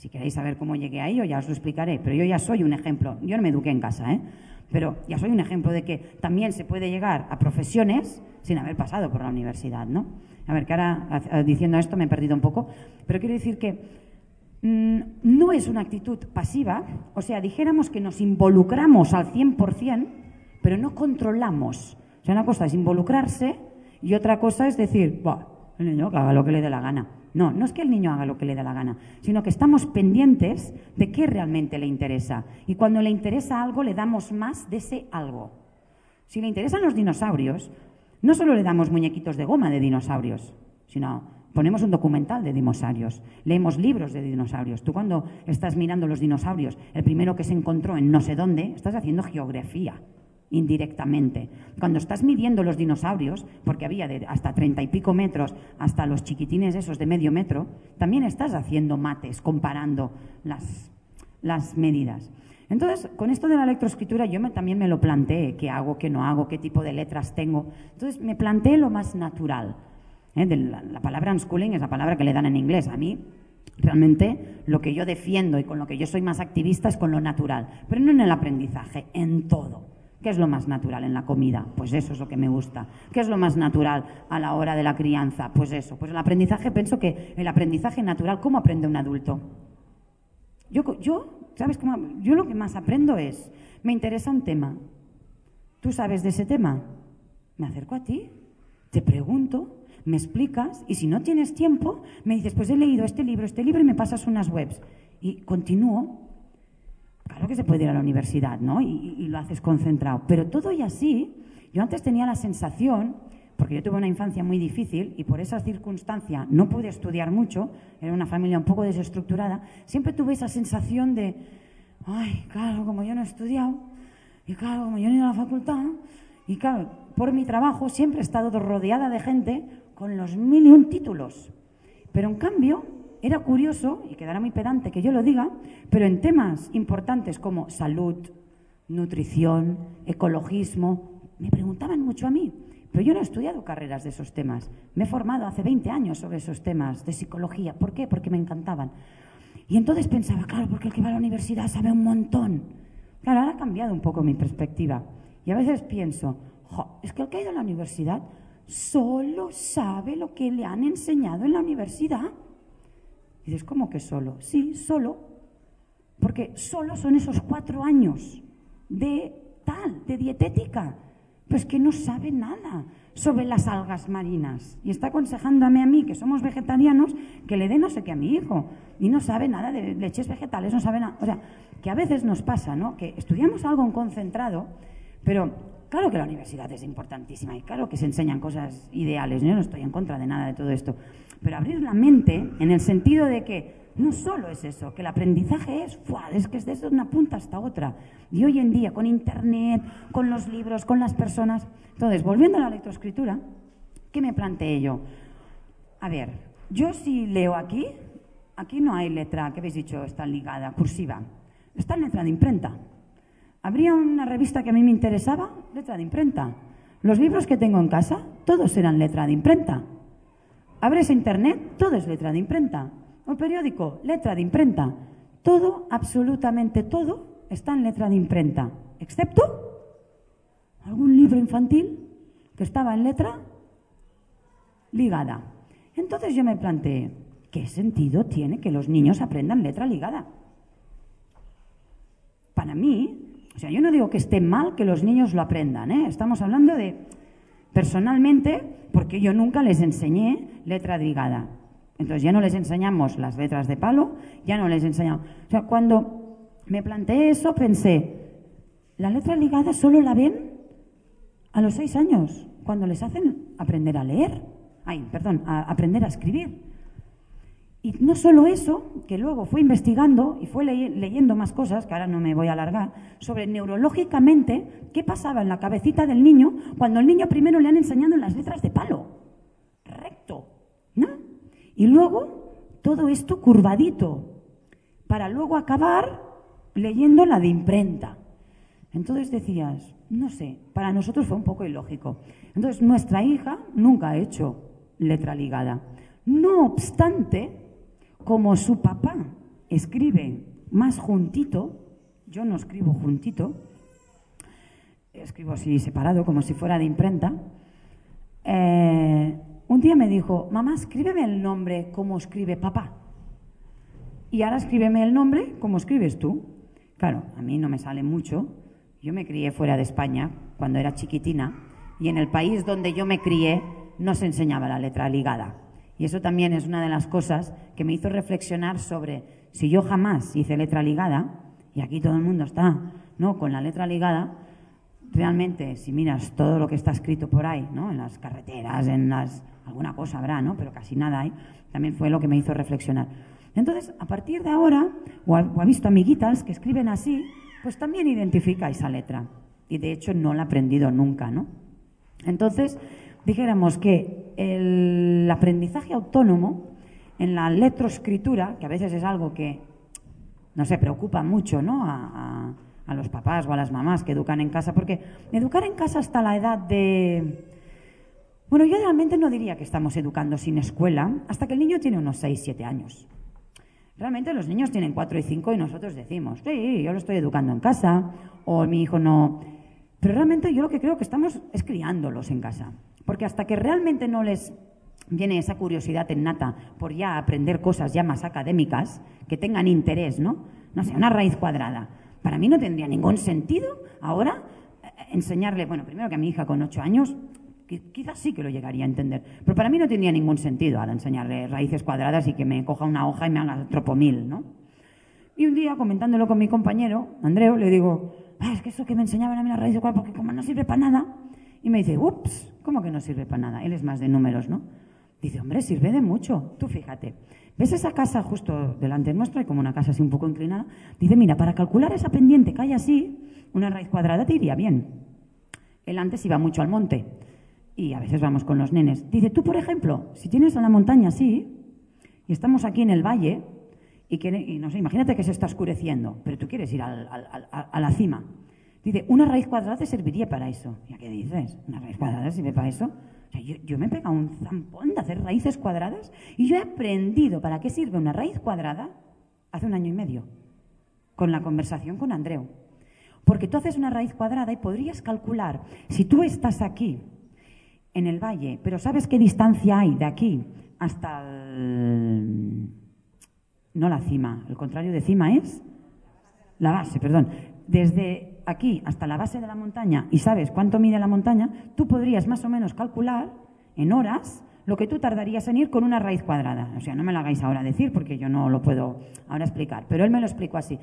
Si queréis saber cómo llegué a ello, ya os lo explicaré. Pero yo ya soy un ejemplo. Yo no me eduqué en casa, ¿eh? Pero ya soy un ejemplo de que también se puede llegar a profesiones sin haber pasado por la universidad, ¿no? A ver, que ahora diciendo esto me he perdido un poco. Pero quiero decir que Mm, no es una actitud pasiva, o sea, dijéramos que nos involucramos al 100%, pero no controlamos. O sea, una cosa es involucrarse y otra cosa es decir, el niño que haga lo que le dé la gana. No, no es que el niño haga lo que le dé la gana, sino que estamos pendientes de qué realmente le interesa. Y cuando le interesa algo, le damos más de ese algo. Si le interesan los dinosaurios, no solo le damos muñequitos de goma de dinosaurios, sino Ponemos un documental de dinosaurios, leemos libros de dinosaurios. Tú cuando estás mirando los dinosaurios, el primero que se encontró en no sé dónde, estás haciendo geografía indirectamente. Cuando estás midiendo los dinosaurios, porque había de hasta treinta y pico metros hasta los chiquitines esos de medio metro, también estás haciendo mates, comparando las, las medidas. Entonces, con esto de la electroescritura yo también me lo planteé, qué hago, qué no hago, qué tipo de letras tengo. Entonces, me planteé lo más natural. ¿eh? la, palabra unschooling es la palabra que le dan en inglés. A mí, realmente, lo que yo defiendo y con lo que yo soy más activista es con lo natural, pero no en el aprendizaje, en todo. ¿Qué es lo más natural en la comida? Pues eso es lo que me gusta. ¿Qué es lo más natural a la hora de la crianza? Pues eso. Pues el aprendizaje, pienso que el aprendizaje natural, ¿cómo aprende un adulto? Yo, ¿sabes cómo? Yo lo que más aprendo es, me interesa un tema. ¿Tú sabes de ese tema? Me acerco a ti, te pregunto, me explicas y si no tienes tiempo, me dices, pues he leído este libro, este libro y me pasas unas webs. Y continúo. Claro que se puede ir a la universidad, ¿no? Y, lo haces concentrado. Pero todo y así, yo antes tenía la sensación, porque yo tuve una infancia muy difícil y por esa circunstancia no pude estudiar mucho, era una familia un poco desestructurada, siempre tuve esa sensación de, ay, claro, como yo no he estudiado, y claro, como yo no he ido a la facultad, y claro, por mi trabajo siempre he estado rodeada de gente con los mil y un títulos. Pero en cambio, era curioso, y quedará muy pedante que yo lo diga, pero en temas importantes como salud, nutrición, ecologismo, me preguntaban mucho a mí. Pero yo no he estudiado carreras de esos temas. Me he formado hace 20 años sobre esos temas de psicología. ¿Por qué? Porque me encantaban. Y entonces pensaba, claro, porque el que va a la universidad sabe un montón. Claro, ahora ha cambiado un poco mi perspectiva. Y a veces pienso, es que el que ha ido a la universidad solo sabe lo que le han enseñado en la universidad. Y dices, ¿cómo que solo? Sí, solo. Porque solo son esos cuatro años de tal, de dietética. pues que no sabe nada sobre las algas marinas y está aconsejándome a mí, que somos vegetarianos, que le dé no sé qué a mi hijo y no sabe nada de leches vegetales, no sabe nada. O sea, que a veces nos pasa, ¿no? Que estudiamos algo en concentrado, pero claro que la universidad es importantísima y claro que se enseñan cosas ideales, yo no estoy en contra de nada de todo esto, pero abrir la mente en el sentido de que no solo es eso, que el aprendizaje es, es que es desde una punta hasta otra. Y hoy en día, con Internet, con los libros, con las personas. Entonces, volviendo a la lectoescritura, ¿qué me planteé yo? A ver, yo si leo aquí, aquí no hay letra, ¿qué habéis dicho? Está ligada, cursiva. Está en letra de imprenta. ¿Habría una revista que a mí me interesaba? Letra de imprenta. Los libros que tengo en casa, todos eran letra de imprenta. Abres internet, todo es letra de imprenta. Un periódico, letra de imprenta. Todo, absolutamente todo, está en letra de imprenta, excepto algún libro infantil que estaba en letra ligada. Entonces yo me planteé, ¿qué sentido tiene que los niños aprendan letra ligada? Para mí, o sea, yo no digo que esté mal que los niños lo aprendan, ¿eh? estamos hablando de, personalmente, porque yo nunca les enseñé letra ligada. Entonces ya no les enseñamos las letras de palo, ya no les enseñamos. O sea, cuando me planteé eso pensé, la letra ligada solo la ven a los seis años, cuando les hacen aprender a leer, ay, perdón, a aprender a escribir. Y no solo eso, que luego fue investigando y fue leyendo más cosas, que ahora no me voy a alargar, sobre neurológicamente qué pasaba en la cabecita del niño cuando al niño primero le han enseñado las letras de palo. Recto, ¿no? Y luego todo esto curvadito, para luego acabar leyendo la de imprenta. Entonces decías, no sé, para nosotros fue un poco ilógico. Entonces nuestra hija nunca ha hecho letra ligada. No obstante, como su papá escribe más juntito, yo no escribo juntito, escribo así separado, como si fuera de imprenta, eh, un día me dijo, mamá, escríbeme el nombre como escribe papá. Y ahora escríbeme el nombre como escribes tú. Claro, a mí no me sale mucho. Yo me crié fuera de España cuando era chiquitina y en el país donde yo me crié no se enseñaba la letra ligada. Y eso también es una de las cosas que me hizo reflexionar sobre si yo jamás hice letra ligada, y aquí todo el mundo está, ¿no? Con la letra ligada, realmente, si miras todo lo que está escrito por ahí, ¿no? En las carreteras, en las alguna cosa habrá, ¿no? Pero casi nada hay. También fue lo que me hizo reflexionar. Entonces, a partir de ahora, o ha, visto amiguitas que escriben así, pues también identifica esa letra. Y de hecho no la ha aprendido nunca, ¿no? Entonces, dijéramos que el aprendizaje autónomo en la letroescritura, que a veces es algo que, no se preocupa mucho, ¿no? A, a los papás o a las mamás que educan en casa, porque educar en casa hasta la edad de bueno, yo realmente no diría que estamos educando sin escuela hasta que el niño tiene unos 6, 7 años. Realmente los niños tienen 4 y 5 y nosotros decimos, sí, yo lo estoy educando en casa o mi hijo no. Pero realmente yo lo que creo que estamos es criándolos en casa. Porque hasta que realmente no les viene esa curiosidad innata por ya aprender cosas ya más académicas, que tengan interés, ¿no? No sé, una raíz cuadrada. Para mí no tendría ningún sentido ahora eh, enseñarle, bueno, primero que a mi hija con 8 años quizás sí que lo llegaría a entender. Pero para mí no tenía ningún sentido ahora enseñarle raíces cuadradas y que me coja una hoja y me haga tropomil, ¿no? Y un día, comentándolo con mi compañero, Andreu, le digo, ah, es que eso que me enseñaban a mí las raíces cuadradas, porque como no sirve para nada. Y me dice, ups, ¿cómo que no sirve para nada? Él es más de números, ¿no? Dice, hombre, sirve de mucho. Tú fíjate. ¿Ves esa casa justo delante nuestra, y como una casa así un poco inclinada? Dice, mira, para calcular esa pendiente que hay así, una raíz cuadrada te iría bien. Él antes iba mucho al monte y a veces vamos con los nenes. Dice, tú, por ejemplo, si tienes a la montaña así, y estamos aquí en el valle, y, que, no sé, imagínate que se está oscureciendo, pero tú quieres ir a la cima. Dice, una raíz cuadrada te serviría para eso. ¿Ya qué dices? ¿Una raíz cuadrada sirve para eso? yo, yo, me he pegado un zampón de hacer raíces cuadradas y yo he aprendido para qué sirve una raíz cuadrada hace un año y medio, con la conversación con Andreu. Porque tú haces una raíz cuadrada y podrías calcular, si tú estás aquí en el valle, pero ¿sabes qué distancia hay de aquí hasta el... no la cima, el contrario de cima es la base, perdón. Desde aquí hasta la base de la montaña y sabes cuánto mide la montaña, tú podrías más o menos calcular en horas lo que tú tardarías en ir con una raíz cuadrada. O sea, no me lo hagáis ahora decir porque yo no lo puedo ahora explicar, pero él me lo explicó así.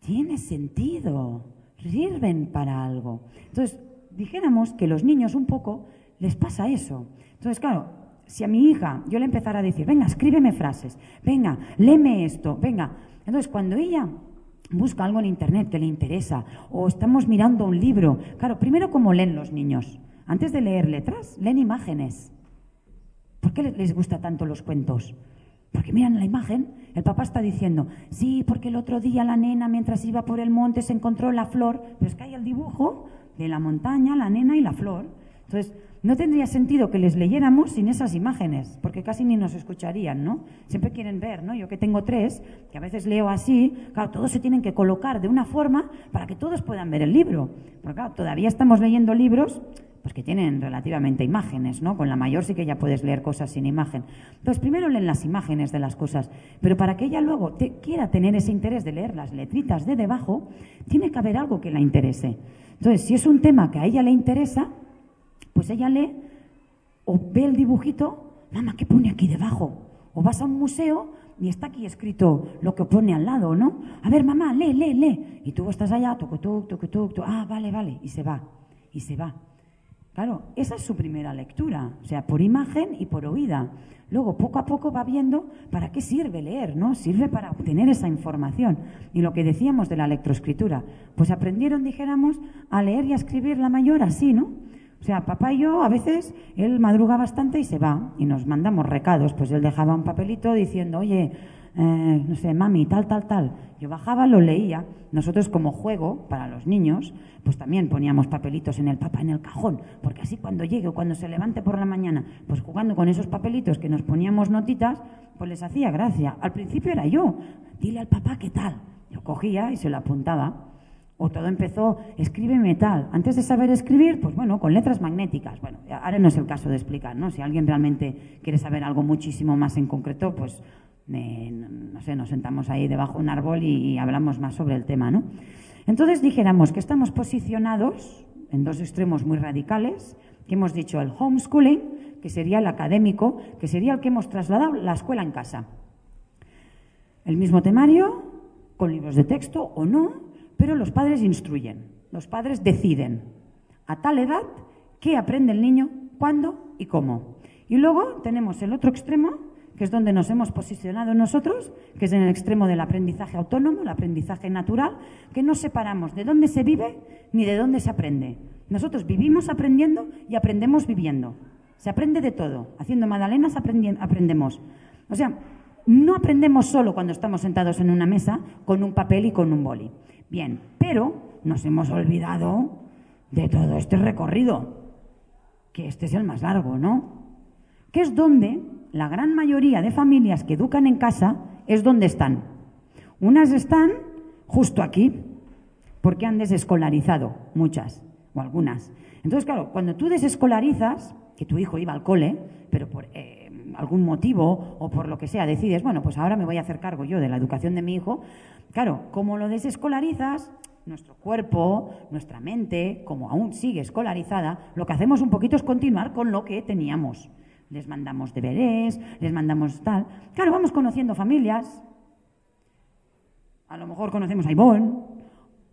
Tiene sentido, sirven para algo. Entonces, dijéramos que los niños un poco les pasa eso. Entonces, claro, si a mi hija yo le empezara a decir, venga, escríbeme frases, venga, léeme esto, venga. Entonces, cuando ella busca algo en Internet que le interesa o estamos mirando un libro, claro, primero cómo leen los niños. Antes de leer letras, leen imágenes. ¿Por qué les gusta tanto los cuentos? Porque miran la imagen, el papá está diciendo, sí, porque el otro día la nena mientras iba por el monte se encontró la flor, pero es que hay el dibujo de la montaña, la nena y la flor. Entonces, no tendría sentido que les leyéramos sin esas imágenes, porque casi ni nos escucharían, ¿no? Siempre quieren ver, ¿no? Yo que tengo tres, que a veces leo así, todos se tienen que colocar de una forma para que todos puedan ver el libro. Porque todavía estamos leyendo libros pues que tienen relativamente imágenes, ¿no? Con la mayor sí que ya puedes leer cosas sin imagen. Entonces, primero leen las imágenes de las cosas, pero para que ella luego quiera tener ese interés de leer las letritas de debajo, tiene que haber algo que la interese. Entonces, si es un tema que a ella le interesa, pues ella lee o ve el dibujito, mamá, ¿qué pone aquí debajo? O vas a un museo y está aquí escrito lo que pone al lado, ¿no? A ver, mamá, lee, lee, lee. Y tú estás allá, toco, toco, toco, toco, ah, vale, vale, y se va, y se va. Claro, esa es su primera lectura, o sea, por imagen y por oída. Luego, poco a poco va viendo para qué sirve leer, ¿no? Sirve para obtener esa información. Y lo que decíamos de la lectroescritura, pues aprendieron, dijéramos, a leer y a escribir la mayor así, ¿no? O sea, papá y yo a veces, él madruga bastante y se va y nos mandamos recados. Pues él dejaba un papelito diciendo, oye, eh, no sé, mami, tal, tal, tal. Yo bajaba, lo leía. Nosotros como juego para los niños, pues también poníamos papelitos en el papá en el cajón, porque así cuando llegue o cuando se levante por la mañana, pues jugando con esos papelitos que nos poníamos notitas, pues les hacía gracia. Al principio era yo, dile al papá qué tal. Yo cogía y se lo apuntaba. O todo empezó, escríbeme tal. Antes de saber escribir, pues bueno, con letras magnéticas. Bueno, ahora no es el caso de explicar, ¿no? Si alguien realmente quiere saber algo muchísimo más en concreto, pues no sé, nos sentamos ahí debajo de un árbol y, hablamos más sobre el tema, ¿no? Entonces dijéramos que estamos posicionados en dos extremos muy radicales, que hemos dicho el homeschooling, que sería el académico, que sería el que hemos trasladado la escuela en casa. El mismo temario, con libros de texto o no, pero los padres instruyen, los padres deciden a tal edad qué aprende el niño, cuándo y cómo. Y luego tenemos el otro extremo, que es donde nos hemos posicionado nosotros, que es en el extremo del aprendizaje autónomo, el aprendizaje natural, que no separamos de dónde se vive ni de dónde se aprende. Nosotros vivimos aprendiendo y aprendemos viviendo. Se aprende de todo. Haciendo magdalenas aprendemos. O sea, no aprendemos solo cuando estamos sentados en una mesa con un papel y con un boli. Bien, pero nos hemos olvidado de todo este recorrido, que este es el más largo, ¿no? Que es donde la gran mayoría de familias que educan en casa es donde están. Unas están justo aquí, porque han desescolarizado, muchas o algunas. Entonces, claro, cuando tú desescolarizas, que tu hijo iba al cole, pero por eh, algún motivo o por lo que sea decides, bueno, pues ahora me voy a hacer cargo yo de la educación de mi hijo, Claro, como lo desescolarizas, nuestro cuerpo, nuestra mente, como aún sigue escolarizada, lo que hacemos un poquito es continuar con lo que teníamos. Les mandamos deberes, les mandamos tal. Claro, vamos conociendo familias. A lo mejor conocemos a Ivonne,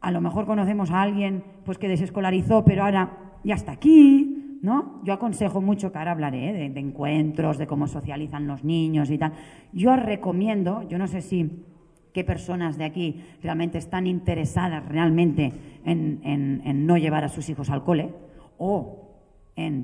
a lo mejor conocemos a alguien pues que desescolarizó, pero ahora ya está aquí, ¿no? Yo aconsejo mucho, que ahora hablaré ¿eh? de, encuentros, de cómo socializan los niños y tal. Yo recomiendo, yo no sé si qué personas de aquí realmente están interesadas realmente en, no llevar a sus hijos al cole o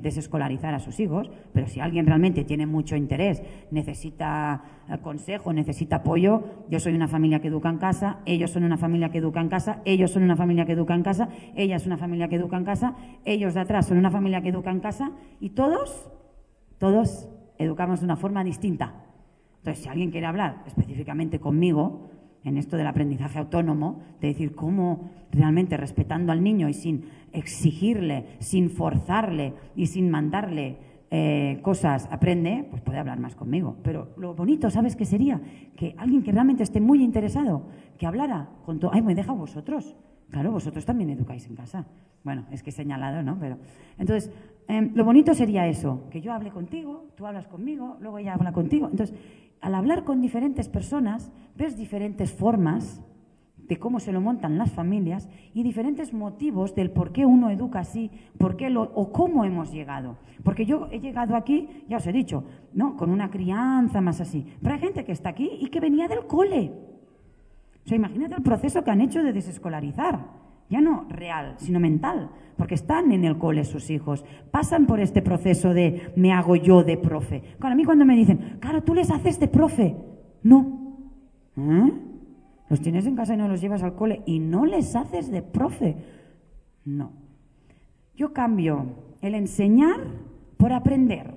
desescolarizar a sus hijos, pero si alguien realmente tiene mucho interés, necesita eh, consejo, necesita apoyo, yo soy una familia que educa en casa, ellos son una familia que educa en casa, ellos son una familia que educa en casa, ella es una familia que educa en casa, ellos de atrás son una familia que educa en casa y todos, todos educamos de una forma distinta. Entonces, si alguien quiere hablar específicamente conmigo, en esto del aprendizaje autónomo, de decir cómo realmente respetando al niño y sin exigirle, sin forzarle y sin mandarle eh, cosas aprende, pues puede hablar más conmigo. Pero lo bonito, ¿sabes qué sería? Que alguien que realmente esté muy interesado, que hablara con todo. Ay, me deja vosotros. Claro, vosotros también educáis en casa. Bueno, es que he señalado, ¿no? Pero, entonces, em, lo bonito sería eso, que yo hable contigo, tú hablas conmigo, luego ella habla contigo. Entonces, al hablar con diferentes personas, ves diferentes formas de cómo se lo montan las familias y diferentes motivos del por qué uno educa así, por qué lo, o cómo hemos llegado. Porque yo he llegado aquí, ya os he dicho, ¿no? Con una crianza más así. Pero hay gente que está aquí y que venía del cole. O sea, imagínate el proceso que han hecho de desescolarizar. Ya no real, sino mental. Porque están en el cole sus hijos. Pasan por este proceso de me hago yo de profe. Claro, a mí cuando me dicen, claro, tú les haces de profe. No. ¿Eh? Los tienes en casa y no los llevas al cole y no les haces de profe. No. Yo cambio el enseñar por aprender.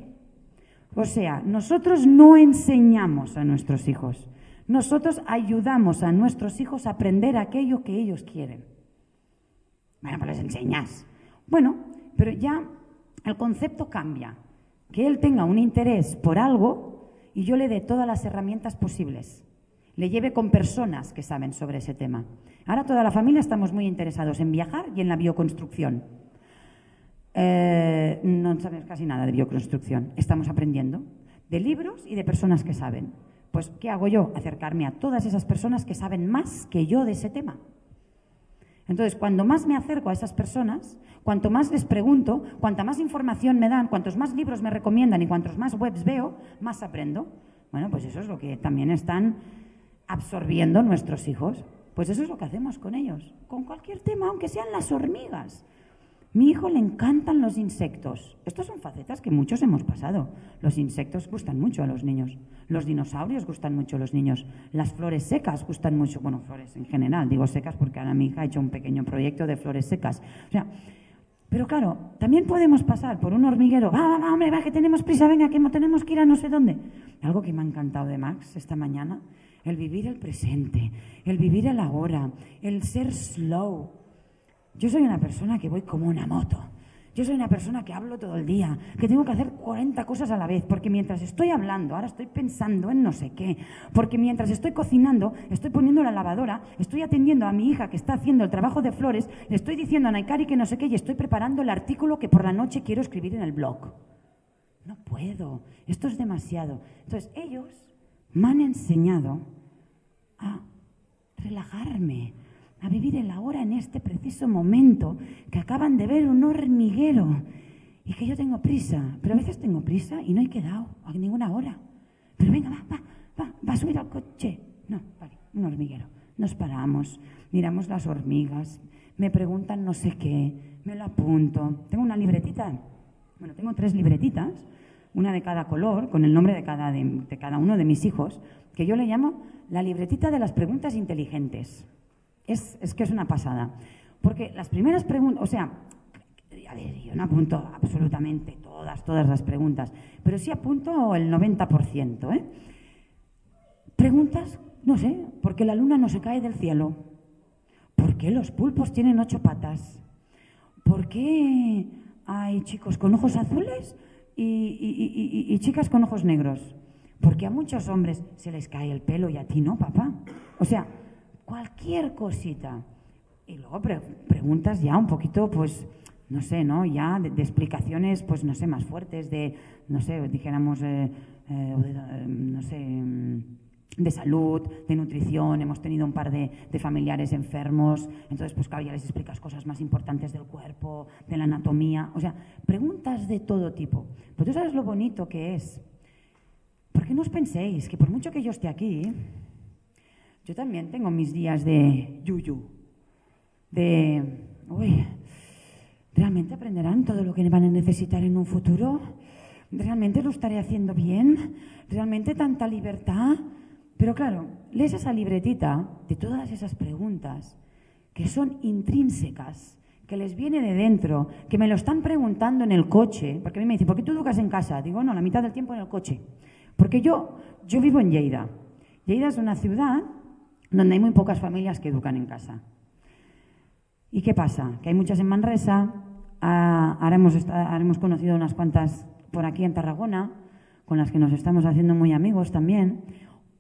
O sea, nosotros no enseñamos a nuestros hijos. Nosotros ayudamos a nuestros hijos a aprender aquello que ellos quieren. Bueno, pues les enseñas. Bueno, pero ya el concepto cambia. Que él tenga un interés por algo y yo le dé todas las herramientas posibles le lleve con personas que saben sobre ese tema. Ahora toda la familia estamos muy interesados en viajar y en la bioconstrucción. Eh, no sabemos casi nada de bioconstrucción. Estamos aprendiendo de libros y de personas que saben. Pues, ¿qué hago yo? Acercarme a todas esas personas que saben más que yo de ese tema. Entonces, cuando más me acerco a esas personas, cuanto más les pregunto, cuanta más información me dan, cuantos más libros me recomiendan y cuantos más webs veo, más aprendo. Bueno, pues eso es lo que también están absorbiendo nuestros hijos. Pues eso es lo que hacemos con ellos, con cualquier tema, aunque sean las hormigas. Mi hijo le encantan los insectos. Estas son facetas que muchos hemos pasado. Los insectos gustan mucho a los niños. Los dinosaurios gustan mucho a los niños. Las flores secas gustan mucho. Bueno, flores en general. Digo secas porque ahora mi hija ha hecho un pequeño proyecto de flores secas. O sea, pero claro, también podemos pasar por un hormiguero. Va, va, hombre, va, que tenemos prisa, venga, que tenemos que ir a no sé dónde. Algo que me ha encantado de Max esta mañana el vivir el presente, el vivir el ahora, el ser slow. Yo soy una persona que voy como una moto. Yo soy una persona que hablo todo el día, que tengo que hacer 40 cosas a la vez, porque mientras estoy hablando, ahora estoy pensando en no sé qué, porque mientras estoy cocinando, estoy poniendo la lavadora, estoy atendiendo a mi hija que está haciendo el trabajo de flores, le estoy diciendo a Naikari que no sé qué y estoy preparando el artículo que por la noche quiero escribir en el blog. No puedo, esto es demasiado. Entonces, ellos me han enseñado a relajarme, a vivir el ahora en este preciso momento, que acaban de ver un hormiguero y que yo tengo prisa, pero a veces tengo prisa y no he quedado a ninguna hora. Pero venga, va, va, va, va a subir al coche. No, vale, un hormiguero. Nos paramos, miramos las hormigas, me preguntan no sé qué, me lo apunto. Tengo una libretita, bueno, tengo tres libretitas, una de cada color, con el nombre de cada, de cada uno de mis hijos, que yo le llamo la libretita de las preguntas inteligentes. Es, que es una pasada. Porque las primeras preguntas, o sea, a ver, yo no apunto absolutamente todas, todas las preguntas, pero sí apunto el 90%. ¿eh? Preguntas, no sé, ¿por qué la luna no se cae del cielo? ¿Por qué los pulpos tienen ocho patas? ¿Por qué hay chicos con ojos azules y chicas con ojos negros? Porque a muchos hombres se les cae el pelo y a ti no, papá. O sea, cualquier cosita. Y luego preguntas ya un poquito, pues, no sé, ¿no? Ya de, explicaciones, pues, no sé, más fuertes, de, no sé, dijéramos, eh, eh, eh, no sé, mm, de salud, de nutrición, hemos tenido un par de, de, familiares enfermos, entonces pues claro, ya les explicas cosas más importantes del cuerpo, de la anatomía, o sea, preguntas de todo tipo. Pero tú sabes lo bonito que es porque no os penséis que por mucho que yo esté aquí, yo también tengo mis días de yuyu, de, uy, ¿realmente aprenderán todo lo que van a necesitar en un futuro? ¿Realmente lo estaré haciendo bien? ¿Realmente tanta libertad? Pero claro, lees esa libretita de todas esas preguntas que son intrínsecas, que les viene de dentro, que me lo están preguntando en el coche, porque a mí me dicen, ¿por qué tú educas en casa? Digo, no, la mitad del tiempo en el coche. Porque yo, yo vivo en Lleida. Lleida es una ciudad donde hay muy pocas familias que educan en casa. ¿Y qué pasa? Que hay muchas en Manresa, ahora hemos, conocido unas cuantas por aquí en Tarragona, con las que nos estamos haciendo muy amigos también,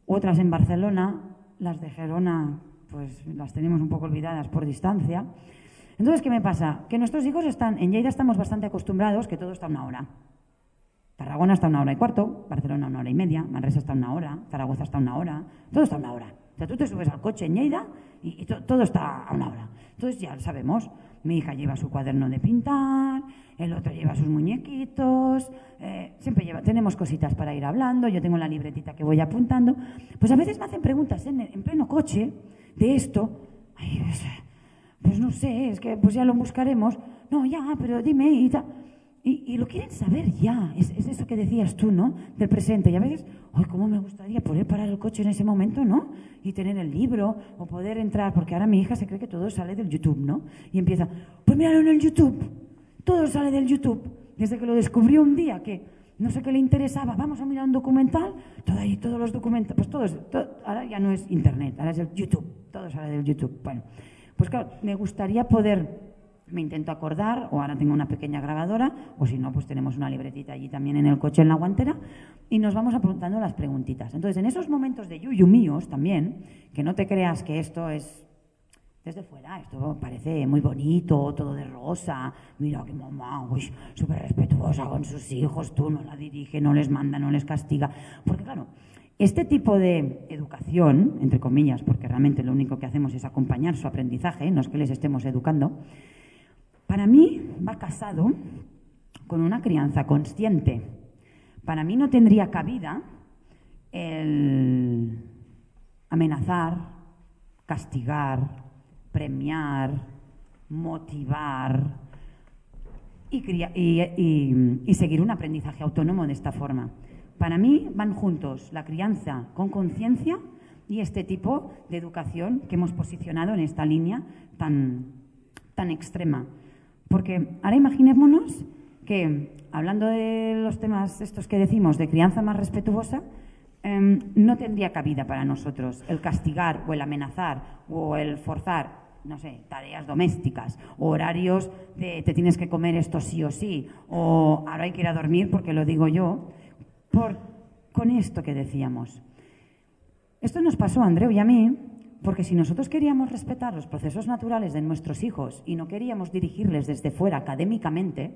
otras en Barcelona, las de Gerona pues las tenemos un poco olvidadas por distancia. Entonces, ¿qué me pasa? Que nuestros hijos están, en Lleida estamos bastante acostumbrados que todo está a una hora. Tarragona está a una hora y cuarto, Barcelona una hora y media, Manresa está a una hora, Zaragoza está a una hora, todo está a una hora. Sea, tú te subes al coche en Lleida y, todo está a una hora. Entonces ya sabemos, mi hija lleva su cuaderno de pintar, el otro lleva sus muñequitos, eh, siempre lleva, tenemos cositas para ir hablando, yo tengo la libretita que voy apuntando. Pues a veces me hacen preguntas en, pleno coche de esto. pues, pues, no sé, es que pues ya lo buscaremos. No, ya, pero dime y tal. Y, lo quieren saber ya. Es, eso que decías tú, ¿no? Del presente. Y a veces, ¡ay, cómo me gustaría poder parar el coche en ese momento, ¿no? Y tener el libro o poder entrar, porque ahora mi hija se cree que todo sale del YouTube, ¿no? Y empieza, pues míralo en el YouTube. Todo sale del YouTube. Desde que lo descubrió un día que no sé qué le interesaba, vamos a mirar un documental, todo ahí, todos los documentos, pues todos, ahora ya no es Internet, ahora es el YouTube, todo sale del YouTube. Bueno, pues claro, me gustaría poder me intento acordar, o ahora tengo una pequeña grabadora, o si no, pues tenemos una libretita allí también en el coche, en la guantera, y nos vamos apuntando las preguntitas. Entonces, en esos momentos de yuyu míos también, que no te creas que esto es desde fuera, esto parece muy bonito, todo de rosa, mira que mamá, uy, súper respetuosa con sus hijos, tú no la dirige, no les manda, no les castiga, porque claro, este tipo de educación, entre comillas, porque realmente lo único que hacemos es acompañar su aprendizaje, no es que les estemos educando, para mí va casado con una crianza consciente. Para mí no tendría cabida el amenazar, castigar, premiar, motivar y, seguir un aprendizaje autónomo de esta forma. Para mí van juntos la crianza con conciencia y este tipo de educación que hemos posicionado en esta línea tan, tan extrema. Porque ahora imaginémonos que, hablando de los temas estos que decimos de crianza más respetuosa, em, no tendría cabida para nosotros el castigar o el amenazar o el forzar no sé, tareas domésticas, horarios de te tienes que comer esto sí o sí, o ahora hay que ir a dormir porque lo digo yo, por, con esto que decíamos. Esto nos pasó a Andreu y a mí porque si nosotros queríamos respetar los procesos naturales de nuestros hijos y no queríamos dirigirles desde fuera académicamente,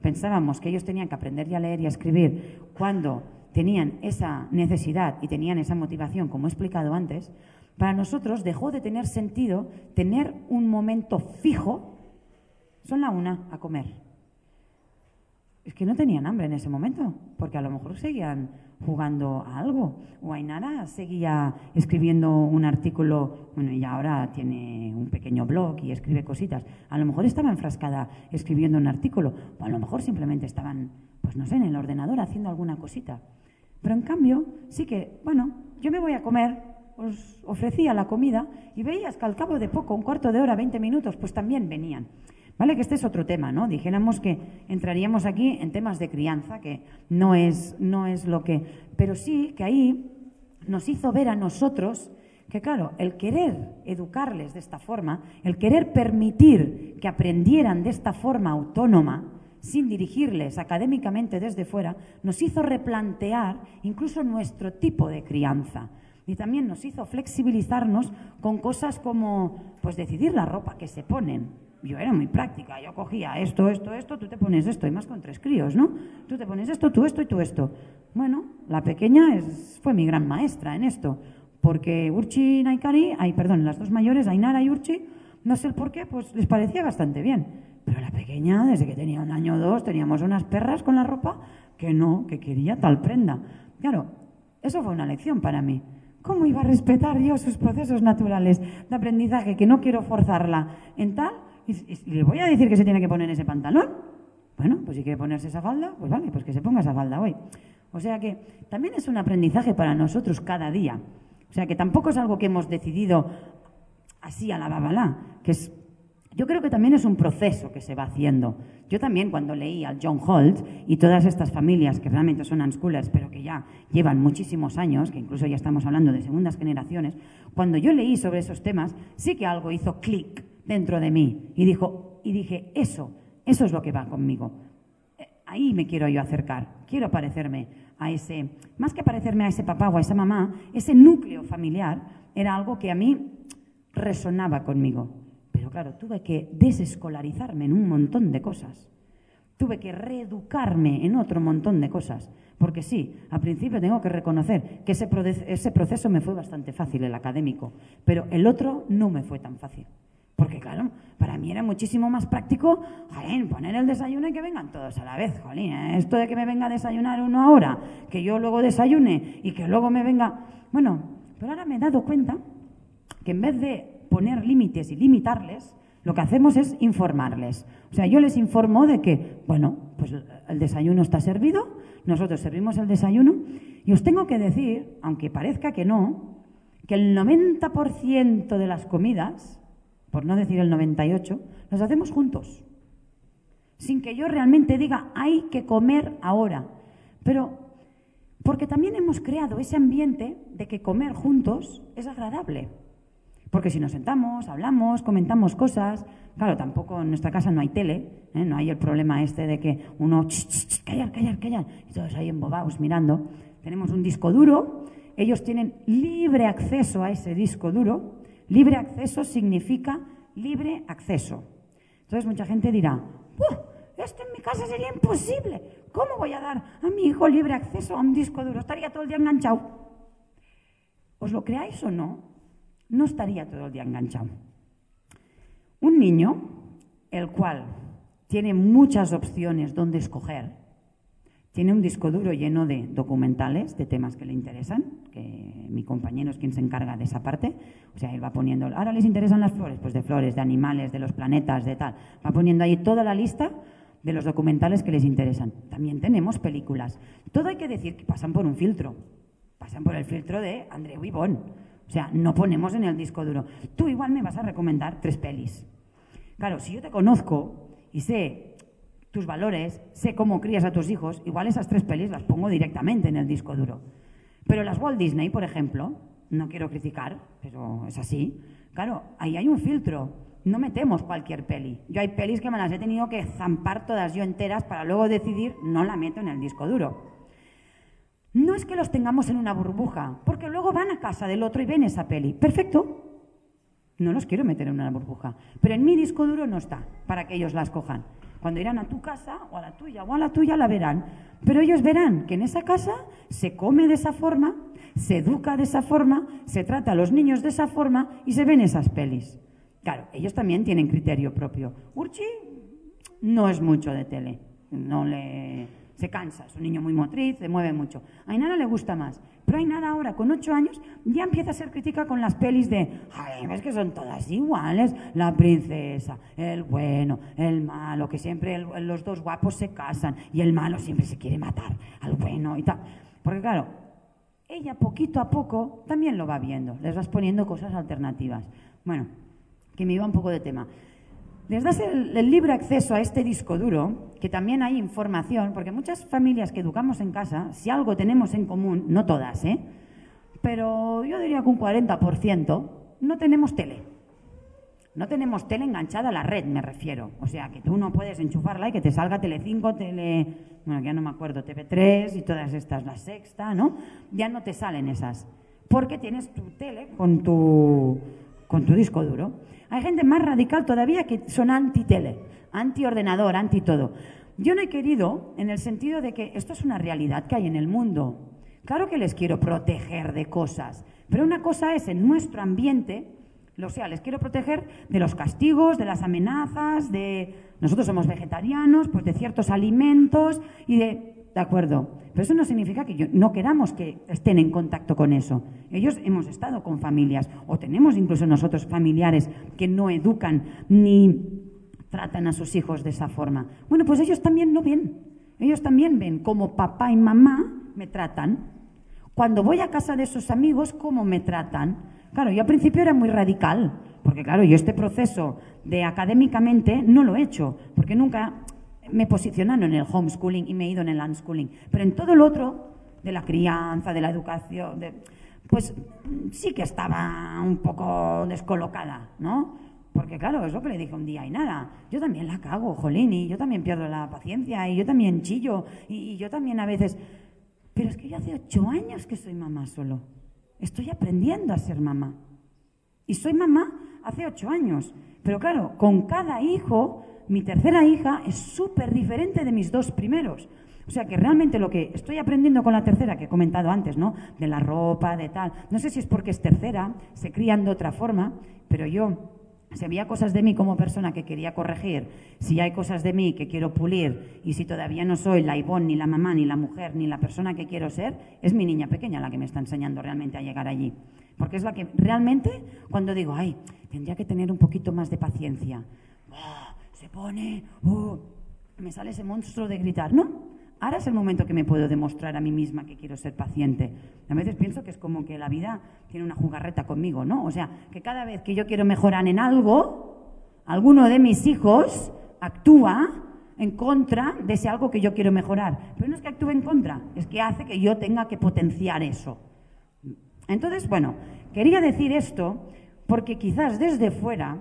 pensábamos que ellos tenían que aprender ya a leer y a escribir cuando tenían esa necesidad y tenían esa motivación, como he explicado antes, para nosotros dejó de tener sentido tener un momento fijo, son la una, a comer. Es que no tenían hambre en ese momento, porque a lo mejor seguían jugando a algo. O seguía escribiendo un artículo, bueno, y ahora tiene un pequeño blog y escribe cositas. A lo mejor estaba enfrascada escribiendo un artículo, o a lo mejor simplemente estaban, pues no sé, en el ordenador haciendo alguna cosita. Pero en cambio, sí que, bueno, yo me voy a comer, os ofrecía la comida y veías que al cabo de poco, un cuarto de hora, 20 minutos, pues también venían. ¿Vale? Que este es otro tema, ¿no? Dijéramos que entraríamos aquí en temas de crianza, que no es, no es lo que. Pero sí que ahí nos hizo ver a nosotros que, claro, el querer educarles de esta forma, el querer permitir que aprendieran de esta forma autónoma, sin dirigirles académicamente desde fuera, nos hizo replantear incluso nuestro tipo de crianza. Y también nos hizo flexibilizarnos con cosas como, pues, decidir la ropa que se ponen yo era muy práctica, yo cogía esto, esto, esto, tú te pones esto, y más con tres críos, ¿no? Tú te pones esto, tú esto y tú esto. Bueno, la pequeña es, fue mi gran maestra en esto, porque Urchi y Naikari, ay, perdón, las dos mayores, Ainara y Urchi, no sé el por qué, pues les parecía bastante bien. Pero la pequeña, desde que tenía un año o dos, teníamos unas perras con la ropa que no, que quería tal prenda. Claro, eso fue una lección para mí. ¿Cómo iba a respetar yo sus procesos naturales de aprendizaje? Que no quiero forzarla en tal ¿Y, le voy a decir que se tiene que poner ese pantalón? Bueno, pues si quiere ponerse esa falda, pues vale, pues que se ponga esa falda hoy. O sea que también es un aprendizaje para nosotros cada día. O sea que tampoco es algo que hemos decidido así a la babalá, que es yo creo que también es un proceso que se va haciendo. Yo también cuando leí al John Holt y todas estas familias que realmente son unschoolers, pero que ya llevan muchísimos años, que incluso ya estamos hablando de segundas generaciones, cuando yo leí sobre esos temas, sí que algo hizo clic dentro de mí y, dijo, y dije, eso, eso es lo que va conmigo. Eh, ahí me quiero yo acercar, quiero parecerme a ese, más que parecerme a ese papá o a esa mamá, ese núcleo familiar era algo que a mí, resonaba conmigo. Pero claro, tuve que desescolarizarme en un montón de cosas. Tuve que reeducarme en otro montón de cosas. Porque sí, al principio tengo que reconocer que ese, ese proceso me fue bastante fácil, el académico, pero el otro no me fue tan fácil. Porque claro, para mí era muchísimo más práctico, jolín, poner el desayuno y que vengan todos a la vez, jolín. ¿eh? Esto de que me venga a desayunar uno ahora, que yo luego desayune y que luego me venga... Bueno, pero ahora me he dado cuenta que en vez de poner límites y limitarles, lo que hacemos es informarles. O sea, yo les informo de que, bueno, pues el desayuno está servido, nosotros servimos el desayuno y os tengo que decir, aunque parezca que no, que el 90% de las comidas, por no decir el 98%, las hacemos juntos. Sin que yo realmente diga, hay que comer ahora. Pero porque también hemos creado ese ambiente de que comer juntos es agradable. Porque si nos sentamos, hablamos, comentamos cosas, claro, tampoco en nuestra casa no hay tele, ¿eh? no hay el problema este de que uno, callar, callar, callar, y todos ahí embobados mirando. Tenemos un disco duro, ellos tienen libre acceso a ese disco duro. Libre acceso significa libre acceso. Entonces mucha gente dirá, esto en mi casa sería imposible. ¿Cómo voy a dar a mi hijo libre acceso a un disco duro? Estaría todo el día enganchado. ¿Os lo creáis o no? no estaría todo el día enganchado. Un niño, el cual tiene muchas opciones donde escoger, tiene un disco duro lleno de documentales, de temas que le interesan, que mi compañero es quien se encarga de esa parte. O sea, él va poniendo, ahora les interesan las flores, pues de flores, de animales, de los planetas, de tal. Va poniendo ahí toda la lista de los documentales que les interesan. También tenemos películas. Todo hay que decir que pasan por un filtro. Pasan por el filtro de André Wibón. O sea, no ponemos en el disco duro. Tú igual me vas a recomendar tres pelis. Claro, si yo te conozco y sé tus valores, sé cómo crías a tus hijos, igual esas tres pelis las pongo directamente en el disco duro. Pero las Walt Disney, por ejemplo, no quiero criticar, pero es así. Claro, ahí hay un filtro. No metemos cualquier peli. Yo hay pelis que me las he tenido que zampar todas yo enteras para luego decidir, no la meto en el disco duro. No es que los tengamos en una burbuja, porque luego van a casa del otro y ven esa peli. Perfecto. No los quiero meter en una burbuja. Pero en mi disco duro no está, para que ellos las cojan. Cuando irán a tu casa, o a la tuya, o a la tuya, la verán. Pero ellos verán que en esa casa se come de esa forma, se educa de esa forma, se trata a los niños de esa forma y se ven esas pelis. Claro, ellos también tienen criterio propio. Urchi no es mucho de tele. No le se cansa, es un niño muy motriz, se mueve mucho. A Ainara le gusta más. Pero Ainara ahora, con ocho años, ya empieza a ser crítica con las pelis de, ay, ves que son todas iguales, la princesa, el bueno, el malo, que siempre los dos guapos se casan y el malo siempre se quiere matar al bueno y tal. Porque claro, ella poquito a poco también lo va viendo, les vas poniendo cosas alternativas. Bueno, que me iba un poco de tema les das el, libre acceso a este disco duro, que también hay información, porque muchas familias que educamos en casa, si algo tenemos en común, no todas, ¿eh? pero yo diría que un 40%, no tenemos tele. No tenemos tele enganchada a la red, me refiero. O sea, que tú no puedes enchufarla y que te salga Telecinco, Tele... Bueno, ya no me acuerdo, TV3 y todas estas, la sexta, ¿no? Ya no te salen esas. Porque tienes tu tele con tu, con tu disco duro. Hay gente más radical todavía que son anti-tele, anti-ordenador, anti-todo. Yo no he querido en el sentido de que esto es una realidad que hay en el mundo. Claro que les quiero proteger de cosas, pero una cosa es en nuestro ambiente, o sea, les quiero proteger de los castigos, de las amenazas, de nosotros somos vegetarianos, pues de ciertos alimentos y de de acuerdo, pero eso no significa que no queramos que estén en contacto con eso. Ellos hemos estado con familias o tenemos incluso nosotros familiares que no educan ni tratan a sus hijos de esa forma. Bueno, pues ellos también lo ven. Ellos también ven cómo papá y mamá me tratan. Cuando voy a casa de esos amigos, cómo me tratan. Claro, yo al principio era muy radical, porque claro, yo este proceso de académicamente no lo he hecho, porque nunca me posicionado en el homeschooling y me he ido en el unschooling. Pero en todo lo otro, de la crianza, de la educación, pues sí que estaba un poco descolocada, ¿no? Porque claro, es lo que le dije un día y nada, yo también la cago, jolín, y yo también pierdo la paciencia, y yo también chillo, y, y yo también a veces... Pero es que yo hace ocho años que soy mamá solo. Estoy aprendiendo a ser mamá. Y soy mamá hace ocho años. Pero claro, con cada hijo, mi tercera hija es súper diferente de mis dos primeros. O sea que realmente lo que estoy aprendiendo con la tercera, que he comentado antes, ¿no? De la ropa, de tal. No sé si es porque es tercera, se crían de otra forma, pero yo, si había cosas de mí como persona que quería corregir, si hay cosas de mí que quiero pulir, y si todavía no soy la Ivonne, ni la mamá, ni la mujer, ni la persona que quiero ser, es mi niña pequeña la que me está enseñando realmente a llegar allí. Porque es la que realmente, cuando digo, ay, tendría que tener un poquito más de paciencia, ¡ah! Se pone, ¡uh! me sale ese monstruo de gritar, ¿no? Ahora es el momento que me puedo demostrar a mí misma que quiero ser paciente. A veces pienso que es como que la vida tiene una jugarreta conmigo, ¿no? O sea, que cada vez que yo quiero mejorar en algo, alguno de mis hijos actúa en contra de ese algo que yo quiero mejorar. Pero no es que actúe en contra, es que hace que yo tenga que potenciar eso. Entonces, bueno, quería decir esto porque quizás desde fuera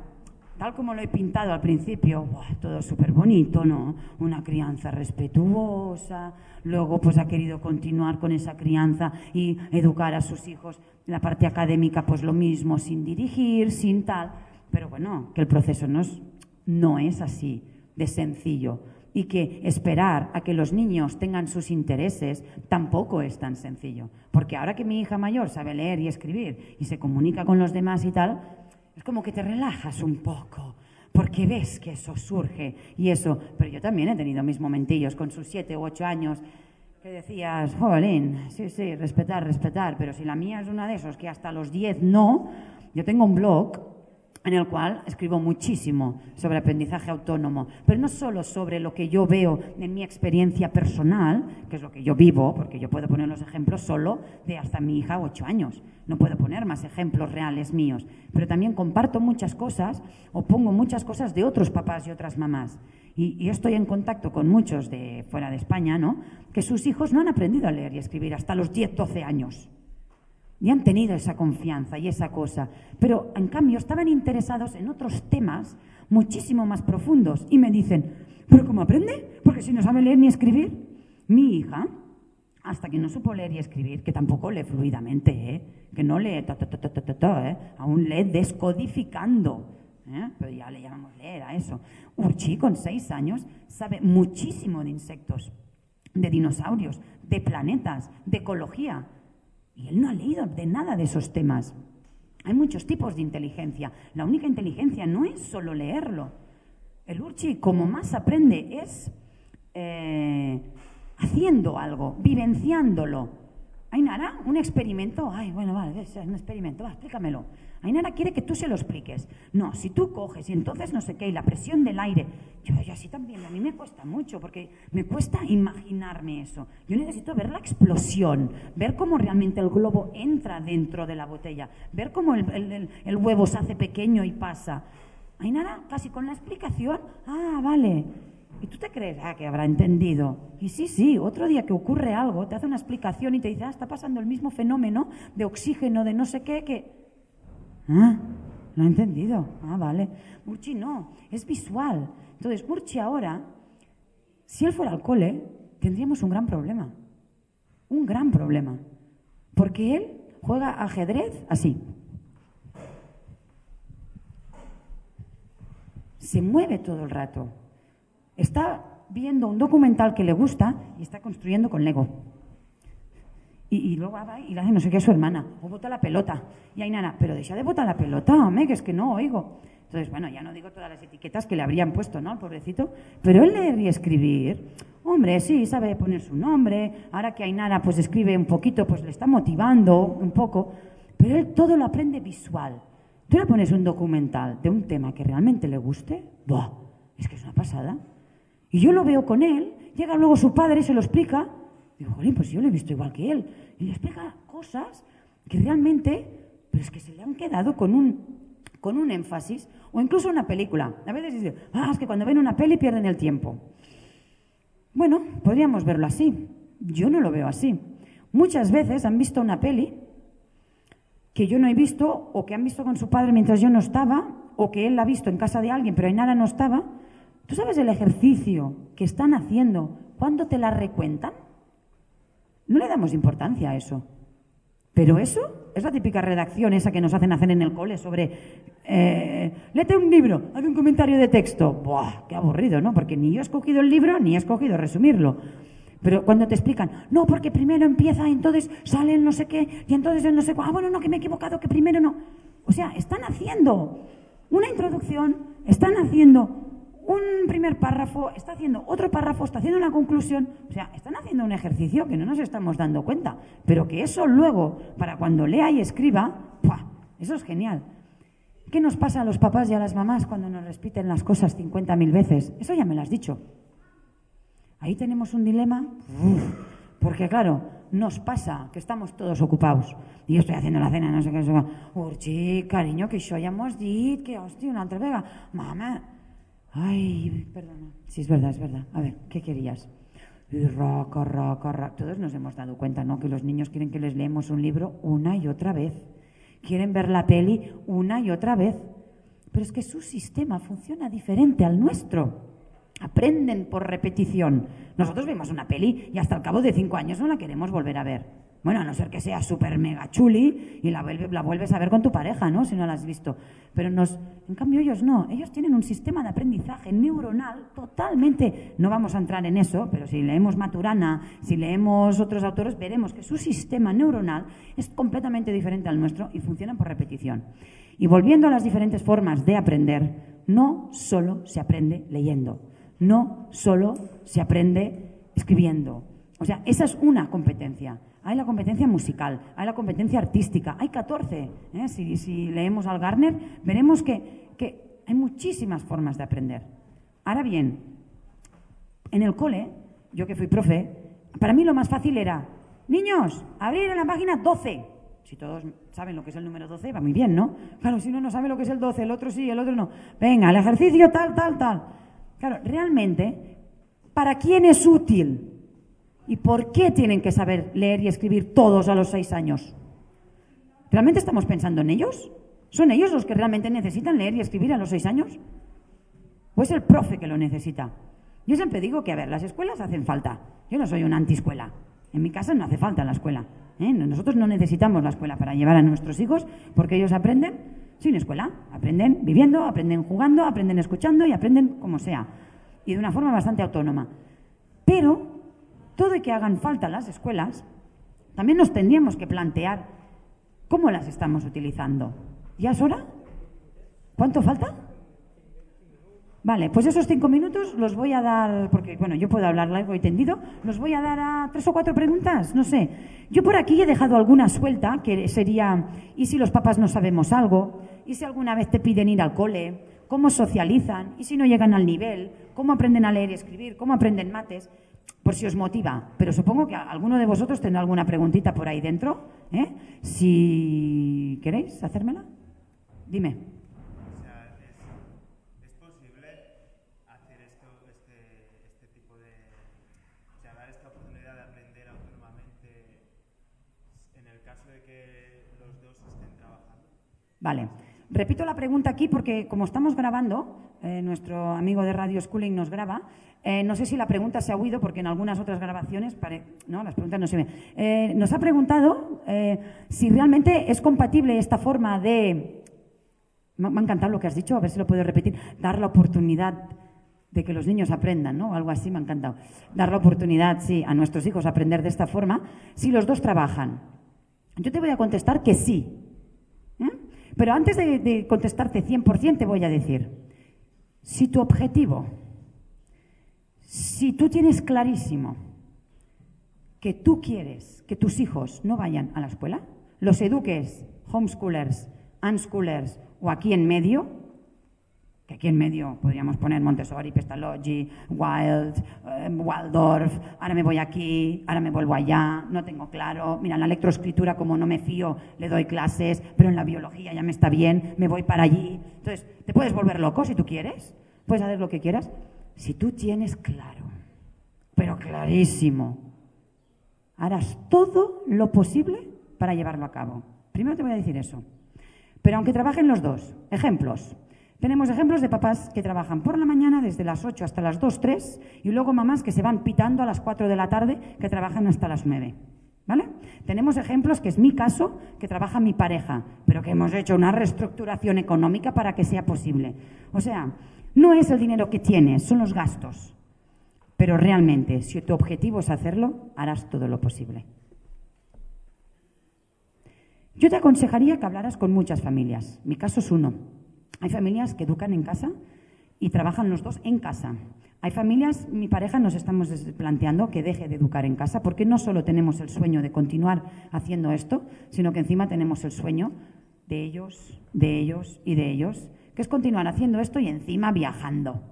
tal como lo he pintado al principio, todo súper bonito, ¿no? Una crianza respetuosa, luego pues ha querido continuar con esa crianza y educar a sus hijos, la parte académica pues lo mismo, sin dirigir, sin tal, pero bueno, que el proceso no es, no es así de sencillo. Y que esperar a que los niños tengan sus intereses tampoco es tan sencillo, porque ahora que mi hija mayor sabe leer y escribir y se comunica con los demás y tal, como que te relajas un poco, porque ves que eso surge y eso. Pero yo también he tenido mis momentillos con sus siete u ocho años que decías, jolín, sí, sí, respetar, respetar, pero si la mía es una de esos que hasta los diez no, yo tengo un blog en el cual escribo muchísimo sobre aprendizaje autónomo, pero no solo sobre lo que yo veo en mi experiencia personal, que es lo que yo vivo, porque yo puedo poner los ejemplos solo de hasta mi hija ocho años, no puedo poner más ejemplos reales míos, pero también comparto muchas cosas o pongo muchas cosas de otros papás y otras mamás. Y, y estoy en contacto con muchos de fuera de España, ¿no? Que sus hijos no han aprendido a leer y escribir hasta los 10, 12 años. Y han tenido esa confianza y esa cosa. Pero, en cambio, estaban interesados en otros temas muchísimo más profundos. Y me dicen, ¿pero cómo aprende? Porque si no sabe leer ni escribir. Mi hija, hasta que no supo leer y escribir, que tampoco lee fluidamente, ¿eh? que no lee, ta, ta, ta, ¿eh? aún lee descodificando. ¿eh? Pero ya le llamamos leer a eso. Urchi, con seis años, sabe muchísimo de insectos, de dinosaurios, de planetas, de ecología. Y él no ha leído de nada de esos temas. Hay muchos tipos de inteligencia. La única inteligencia no es solo leerlo. El Urchi, como más aprende, es eh, haciendo algo, vivenciándolo. Ainara, un experimento. Ay, bueno, vale, es un experimento, va, explícamelo. Ainara quiere que tú se lo expliques. No, si tú coges y entonces no sé qué, y la presión del aire. Yo, así también, a mí me cuesta mucho, porque me cuesta imaginarme eso. Yo necesito ver la explosión, ver cómo realmente el globo entra dentro de la botella, ver cómo el, el huevo se hace pequeño y pasa. Ainara, casi con la explicación, ah, vale, y tú te crees, ah, que habrá entendido. Y sí, sí, otro día que ocurre algo, te hace una explicación y te dice, ah, está pasando el mismo fenómeno de oxígeno, de no sé qué, que... Ah, lo he entendido. Ah, vale. Urchi no, es visual. Entonces, Urchi ahora, si él fuera al cole, tendríamos un gran problema. Un gran problema. Porque él juega ajedrez así. Se mueve todo el rato está viendo un documental que le gusta y está construyendo con Lego. Y, luego va y le hace no sé qué a su hermana, o bota la pelota. Y hay nana, pero deja de botar la pelota, hombre, que es que no oigo. Entonces, bueno, ya no digo todas las etiquetas que le habrían puesto, ¿no? Al pobrecito. Pero él leer y escribir, hombre, sí, sabe poner su nombre. Ahora que Ainara pues escribe un poquito, pues le está motivando un poco. Pero él todo lo aprende visual. Tú le pones un documental de un tema que realmente le guste, ¡buah! Es que es una pasada. Y yo lo veo con él, llega luego su padre, se lo explica, digo, jolín, pues yo lo he visto igual que él. Y le explica cosas que realmente, pero es que se le han quedado con un, con un énfasis, o incluso una película. A veces dicen, ah, es que cuando ven una peli pierden el tiempo. Bueno, podríamos verlo así. Yo no lo veo así. Muchas veces han visto una peli que yo no he visto, o que han visto con su padre mientras yo no estaba, o que él la ha visto en casa de alguien, pero nada no estaba, ¿Tú sabes el ejercicio que están haciendo cuando te la recuentan? No le damos importancia a eso. Pero eso es la típica redacción esa que nos hacen hacer en el cole sobre, eh, léete un libro, haz un comentario de texto. Buah, qué aburrido, ¿no? Porque ni yo he escogido el libro ni he escogido resumirlo. Pero cuando te explican, no, porque primero empieza, entonces sale el no sé qué, y entonces el no sé cuál, ah, bueno, no, que me he equivocado, que primero no. O sea, están haciendo una introducción, están haciendo un primer párrafo, está haciendo otro párrafo, está haciendo una conclusión. O sea, están haciendo un ejercicio que no nos estamos dando cuenta, pero que eso luego, para cuando lea y escriba, ¡pua! eso es genial. ¿Qué nos pasa a los papás y a las mamás cuando nos repiten las cosas 50.000 veces? Eso ya me lo has dicho. Ahí tenemos un dilema, porque claro, nos pasa que estamos todos ocupados. Y yo estoy haciendo la cena, no sé qué. Urchi, cariño, que yo ya hemos que hostia, una altra vega. Mamá, Ay, perdona. Sí, es verdad, es verdad. A ver, ¿qué querías? Y roca, roca, roca. Todos nos hemos dado cuenta, ¿no? Que los niños quieren que les leemos un libro una y otra vez. Quieren ver la peli una y otra vez. Pero es que su sistema funciona diferente al nuestro. Aprenden por repetición. Nosotros vemos una peli y hasta el cabo de cinco años no la queremos volver a ver. Bueno, a no ser que sea súper mega chuli y la, la, vuelves a ver con tu pareja, ¿no? Si no la has visto. Pero nos, en cambio ellos no. Ellos tienen un sistema de aprendizaje neuronal totalmente. No vamos a entrar en eso, pero si leemos Maturana, si leemos otros autores, veremos que su sistema neuronal es completamente diferente al nuestro y funciona por repetición. Y volviendo a las diferentes formas de aprender, no solo se aprende leyendo, no solo se aprende escribiendo. O sea, esa es una competencia hay la competencia musical, hay la competencia artística, hay 14. ¿eh? Si, leemos al Garner, veremos que, que hay muchísimas formas de aprender. Ahora bien, en el cole, yo que fui profe, para mí lo más fácil era, niños, abrir en la página 12. Si todos saben lo que es el número 12, va muy bien, ¿no? Claro, si uno no sabe lo que es el 12, el otro sí, el otro no. Venga, el ejercicio tal, tal, tal. Claro, realmente, ¿para quién es útil ¿Y por qué tienen que saber leer y escribir todos a los seis años? ¿Realmente estamos pensando en ellos? ¿Son ellos los que realmente necesitan leer y escribir a los seis años? ¿O es el profe que lo necesita? Yo siempre digo que, a ver, las escuelas hacen falta. Yo no soy una antiescuela. En mi casa no hace falta la escuela. ¿eh? Nosotros no necesitamos la escuela para llevar a nuestros hijos porque ellos aprenden sin escuela. Aprenden viviendo, aprenden jugando, aprenden escuchando y aprenden como sea. Y de una forma bastante autónoma. Pero todo y que hagan falta las escuelas, también nos tendríamos que plantear cómo las estamos utilizando. ¿Ya es hora? ¿Cuánto falta? Vale, pues esos cinco minutos los voy a dar, porque bueno, yo puedo hablar largo y tendido, los voy a dar a tres o cuatro preguntas, no sé. Yo por aquí he dejado alguna suelta, que sería, ¿y si los papás no sabemos algo? ¿Y si alguna vez te piden ir al cole? ¿Cómo socializan? ¿Y si no llegan al nivel? ¿Cómo aprenden a leer y escribir? ¿Cómo aprenden mates? Por si os motiva. Pero supongo que alguno de vosotros tendrá alguna preguntita por ahí dentro. ¿eh? Si queréis hacérmela, dime. O sea, ¿es, posible hacer esto, este, este tipo de. O sea, dar esta oportunidad de aprender autónomamente en el caso de que los dos estén trabajando? Vale. Repito la pregunta aquí porque, como estamos grabando, eh, nuestro amigo de Radio Schooling nos graba. Eh, no sé si la pregunta se ha oído porque en algunas otras grabaciones, no, las preguntas no se ven. Eh, nos ha preguntado eh, si realmente es compatible esta forma de. Me, ha encantado lo que has dicho, a ver si lo puedo repetir. Dar la oportunidad de que los niños aprendan, ¿no? Algo así me ha encantado. Dar la oportunidad, sí, a nuestros hijos aprender de esta forma, si los dos trabajan. Yo te voy a contestar que sí. Pero antes de, de contestarte 100%, te voy a decir: si tu objetivo si tú tienes clarísimo que tú quieres que tus hijos no vayan a la escuela, los eduques, homeschoolers, unschoolers o aquí en medio, que aquí en medio podríamos poner Montessori, Pestalozzi, Wild, eh, Waldorf, ahora me voy aquí, ahora me vuelvo allá, no tengo claro, mira, en la electroescritura como no me fío, le doy clases, pero en la biología ya me está bien, me voy para allí. Entonces, te puedes volver loco si tú quieres, puedes hacer lo que quieras, si tú tienes claro, pero clarísimo, harás todo lo posible para llevarlo a cabo. Primero te voy a decir eso. Pero aunque trabajen los dos, ejemplos. Tenemos ejemplos de papás que trabajan por la mañana desde las 8 hasta las 2, 3 y luego mamás que se van pitando a las 4 de la tarde que trabajan hasta las 9. ¿Vale? Tenemos ejemplos, que es mi caso, que trabaja mi pareja, pero que hemos hecho una reestructuración económica para que sea posible. O sea, no es el dinero que tienes, son los gastos. Pero realmente, si tu objetivo es hacerlo, harás todo lo posible. Yo te aconsejaría que hablaras con muchas familias. Mi caso es uno. Hay familias que educan en casa y trabajan los dos en casa. Hay familias, mi pareja nos estamos planteando que deje de educar en casa porque no solo tenemos el sueño de continuar haciendo esto, sino que encima tenemos el sueño de ellos, de ellos y de ellos, que es continuar haciendo esto y encima viajando.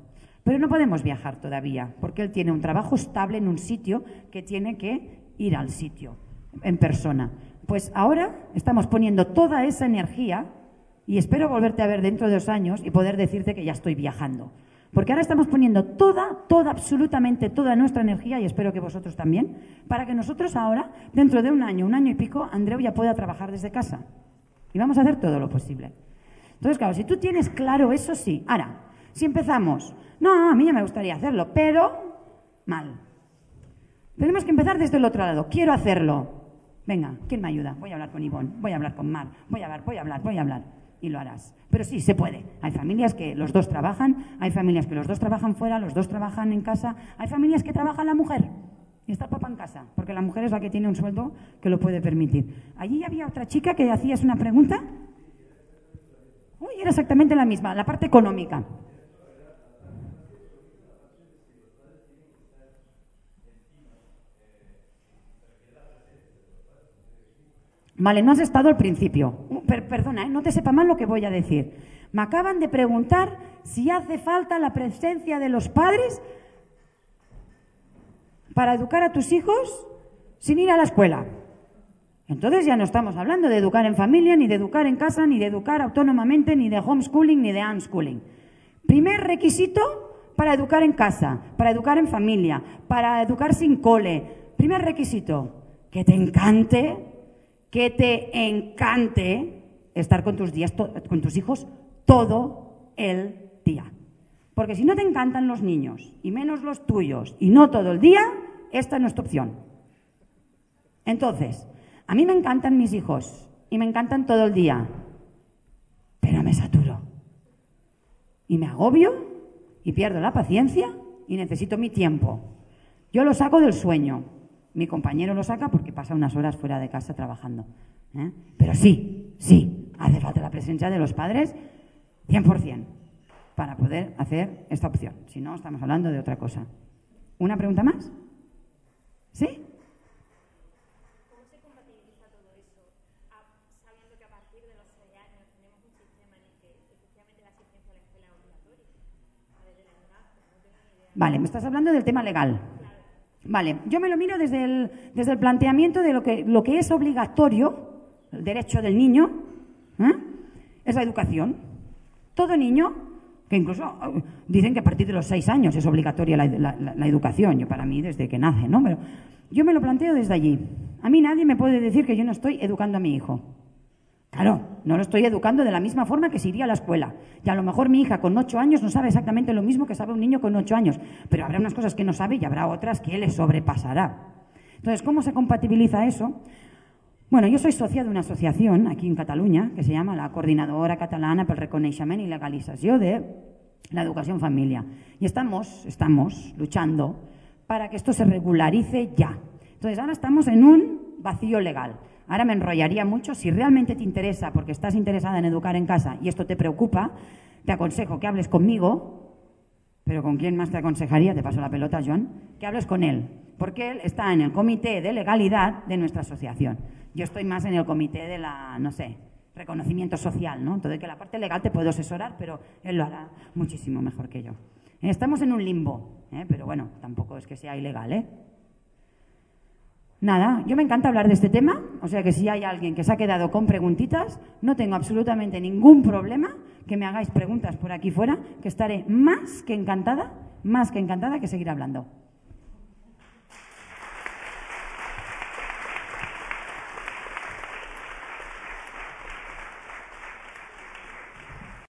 Pero no podemos viajar todavía porque él tiene un trabajo estable en un sitio que tiene que ir al sitio en persona. Pues ahora estamos poniendo toda esa energía y espero volverte a ver dentro de dos años y poder decirte que ya estoy viajando. Porque ahora estamos poniendo toda, toda, absolutamente toda nuestra energía, y espero que vosotros también, para que nosotros ahora, dentro de un año, un año y pico, Andreu ya pueda trabajar desde casa. Y vamos a hacer todo lo posible. Entonces, claro, si tú tienes claro eso, sí. Ahora, si empezamos, no, a mí ya me gustaría hacerlo, pero mal. Tenemos que empezar desde el otro lado. Quiero hacerlo. Venga, ¿quién me ayuda? Voy a hablar con Ivonne, voy a hablar con Mar, voy a hablar, voy a hablar, voy a hablar. Y lo harás. Pero sí, se puede. Hay familias que los dos trabajan, hay familias que los dos trabajan fuera, los dos trabajan en casa, hay familias que trabaja la mujer y está el papá en casa, porque la mujer es la que tiene un sueldo que lo puede permitir. Allí había otra chica que hacías una pregunta. Uy, era exactamente la misma, la parte económica. Vale, no has estado al principio. Uh, perdona, ¿eh? no te sepa mal lo que voy a decir. Me acaban de preguntar si hace falta la presencia de los padres para educar a tus hijos sin ir a la escuela. Entonces ya no estamos hablando de educar en familia, ni de educar en casa, ni de educar autónomamente, ni de homeschooling, ni de unschooling. Primer requisito para educar en casa, para educar en familia, para educar sin cole. Primer requisito, que te encante que te encante estar con tus, días, con tus hijos todo el día. Porque si no te encantan los niños, y menos los tuyos, y no todo el día, esta es nuestra opción. Entonces, a mí me encantan mis hijos, y me encantan todo el día, pero me saturo. Y me agobio, y pierdo la paciencia, y necesito mi tiempo. Yo lo saco del sueño. Mi compañero lo saca porque pasa unas horas fuera de casa trabajando. ¿eh? Pero sí, sí, hace falta la presencia de los padres 100% para poder hacer esta opción. Si no, estamos hablando de otra cosa. ¿Una pregunta más? ¿Sí? Vale, me estás hablando del tema legal. Vale, yo me lo miro desde el, desde el planteamiento de lo que, lo que es obligatorio, el derecho del niño, ¿eh? es la educación. Todo niño, que incluso eh, dicen que a partir de los seis años es obligatoria la, la, la, educación, yo para mí desde que nace, ¿no? Pero yo me lo planteo desde allí. A mí nadie me puede decir que yo no estoy educando a mi hijo. Claro, no lo estoy educando de la misma forma que si iría a la escuela. Y a lo mejor mi hija con ocho años no sabe exactamente lo mismo que sabe un niño con ocho años, pero habrá unas cosas que no sabe y habrá otras que le sobrepasará. Entonces, ¿cómo se compatibiliza eso? Bueno, yo soy socia de una asociación aquí en Cataluña que se llama la Coordinadora Catalana pel Reconeixement y Legalización de la Educación Familia. Y estamos, estamos luchando para que esto se regularice ya. Entonces, ahora estamos en un vacío legal. Ahora me enrollaría mucho. Si realmente te interesa, porque estás interesada en educar en casa y esto te preocupa, te aconsejo que hables conmigo, pero ¿con quién más te aconsejaría? Te paso la pelota, John. Que hables con él, porque él está en el comité de legalidad de nuestra asociación. Yo estoy más en el comité de la, no sé, reconocimiento social, ¿no? Entonces, que la parte legal te puedo asesorar, pero él lo hará muchísimo mejor que yo. Estamos en un limbo, ¿eh? pero bueno, tampoco es que sea ilegal, ¿eh? Nada, yo me encanta hablar de este tema, o sea que si hay alguien que se ha quedado con preguntitas, no tengo absolutamente ningún problema que me hagáis preguntas por aquí fuera, que estaré más que encantada, más que encantada que seguir hablando.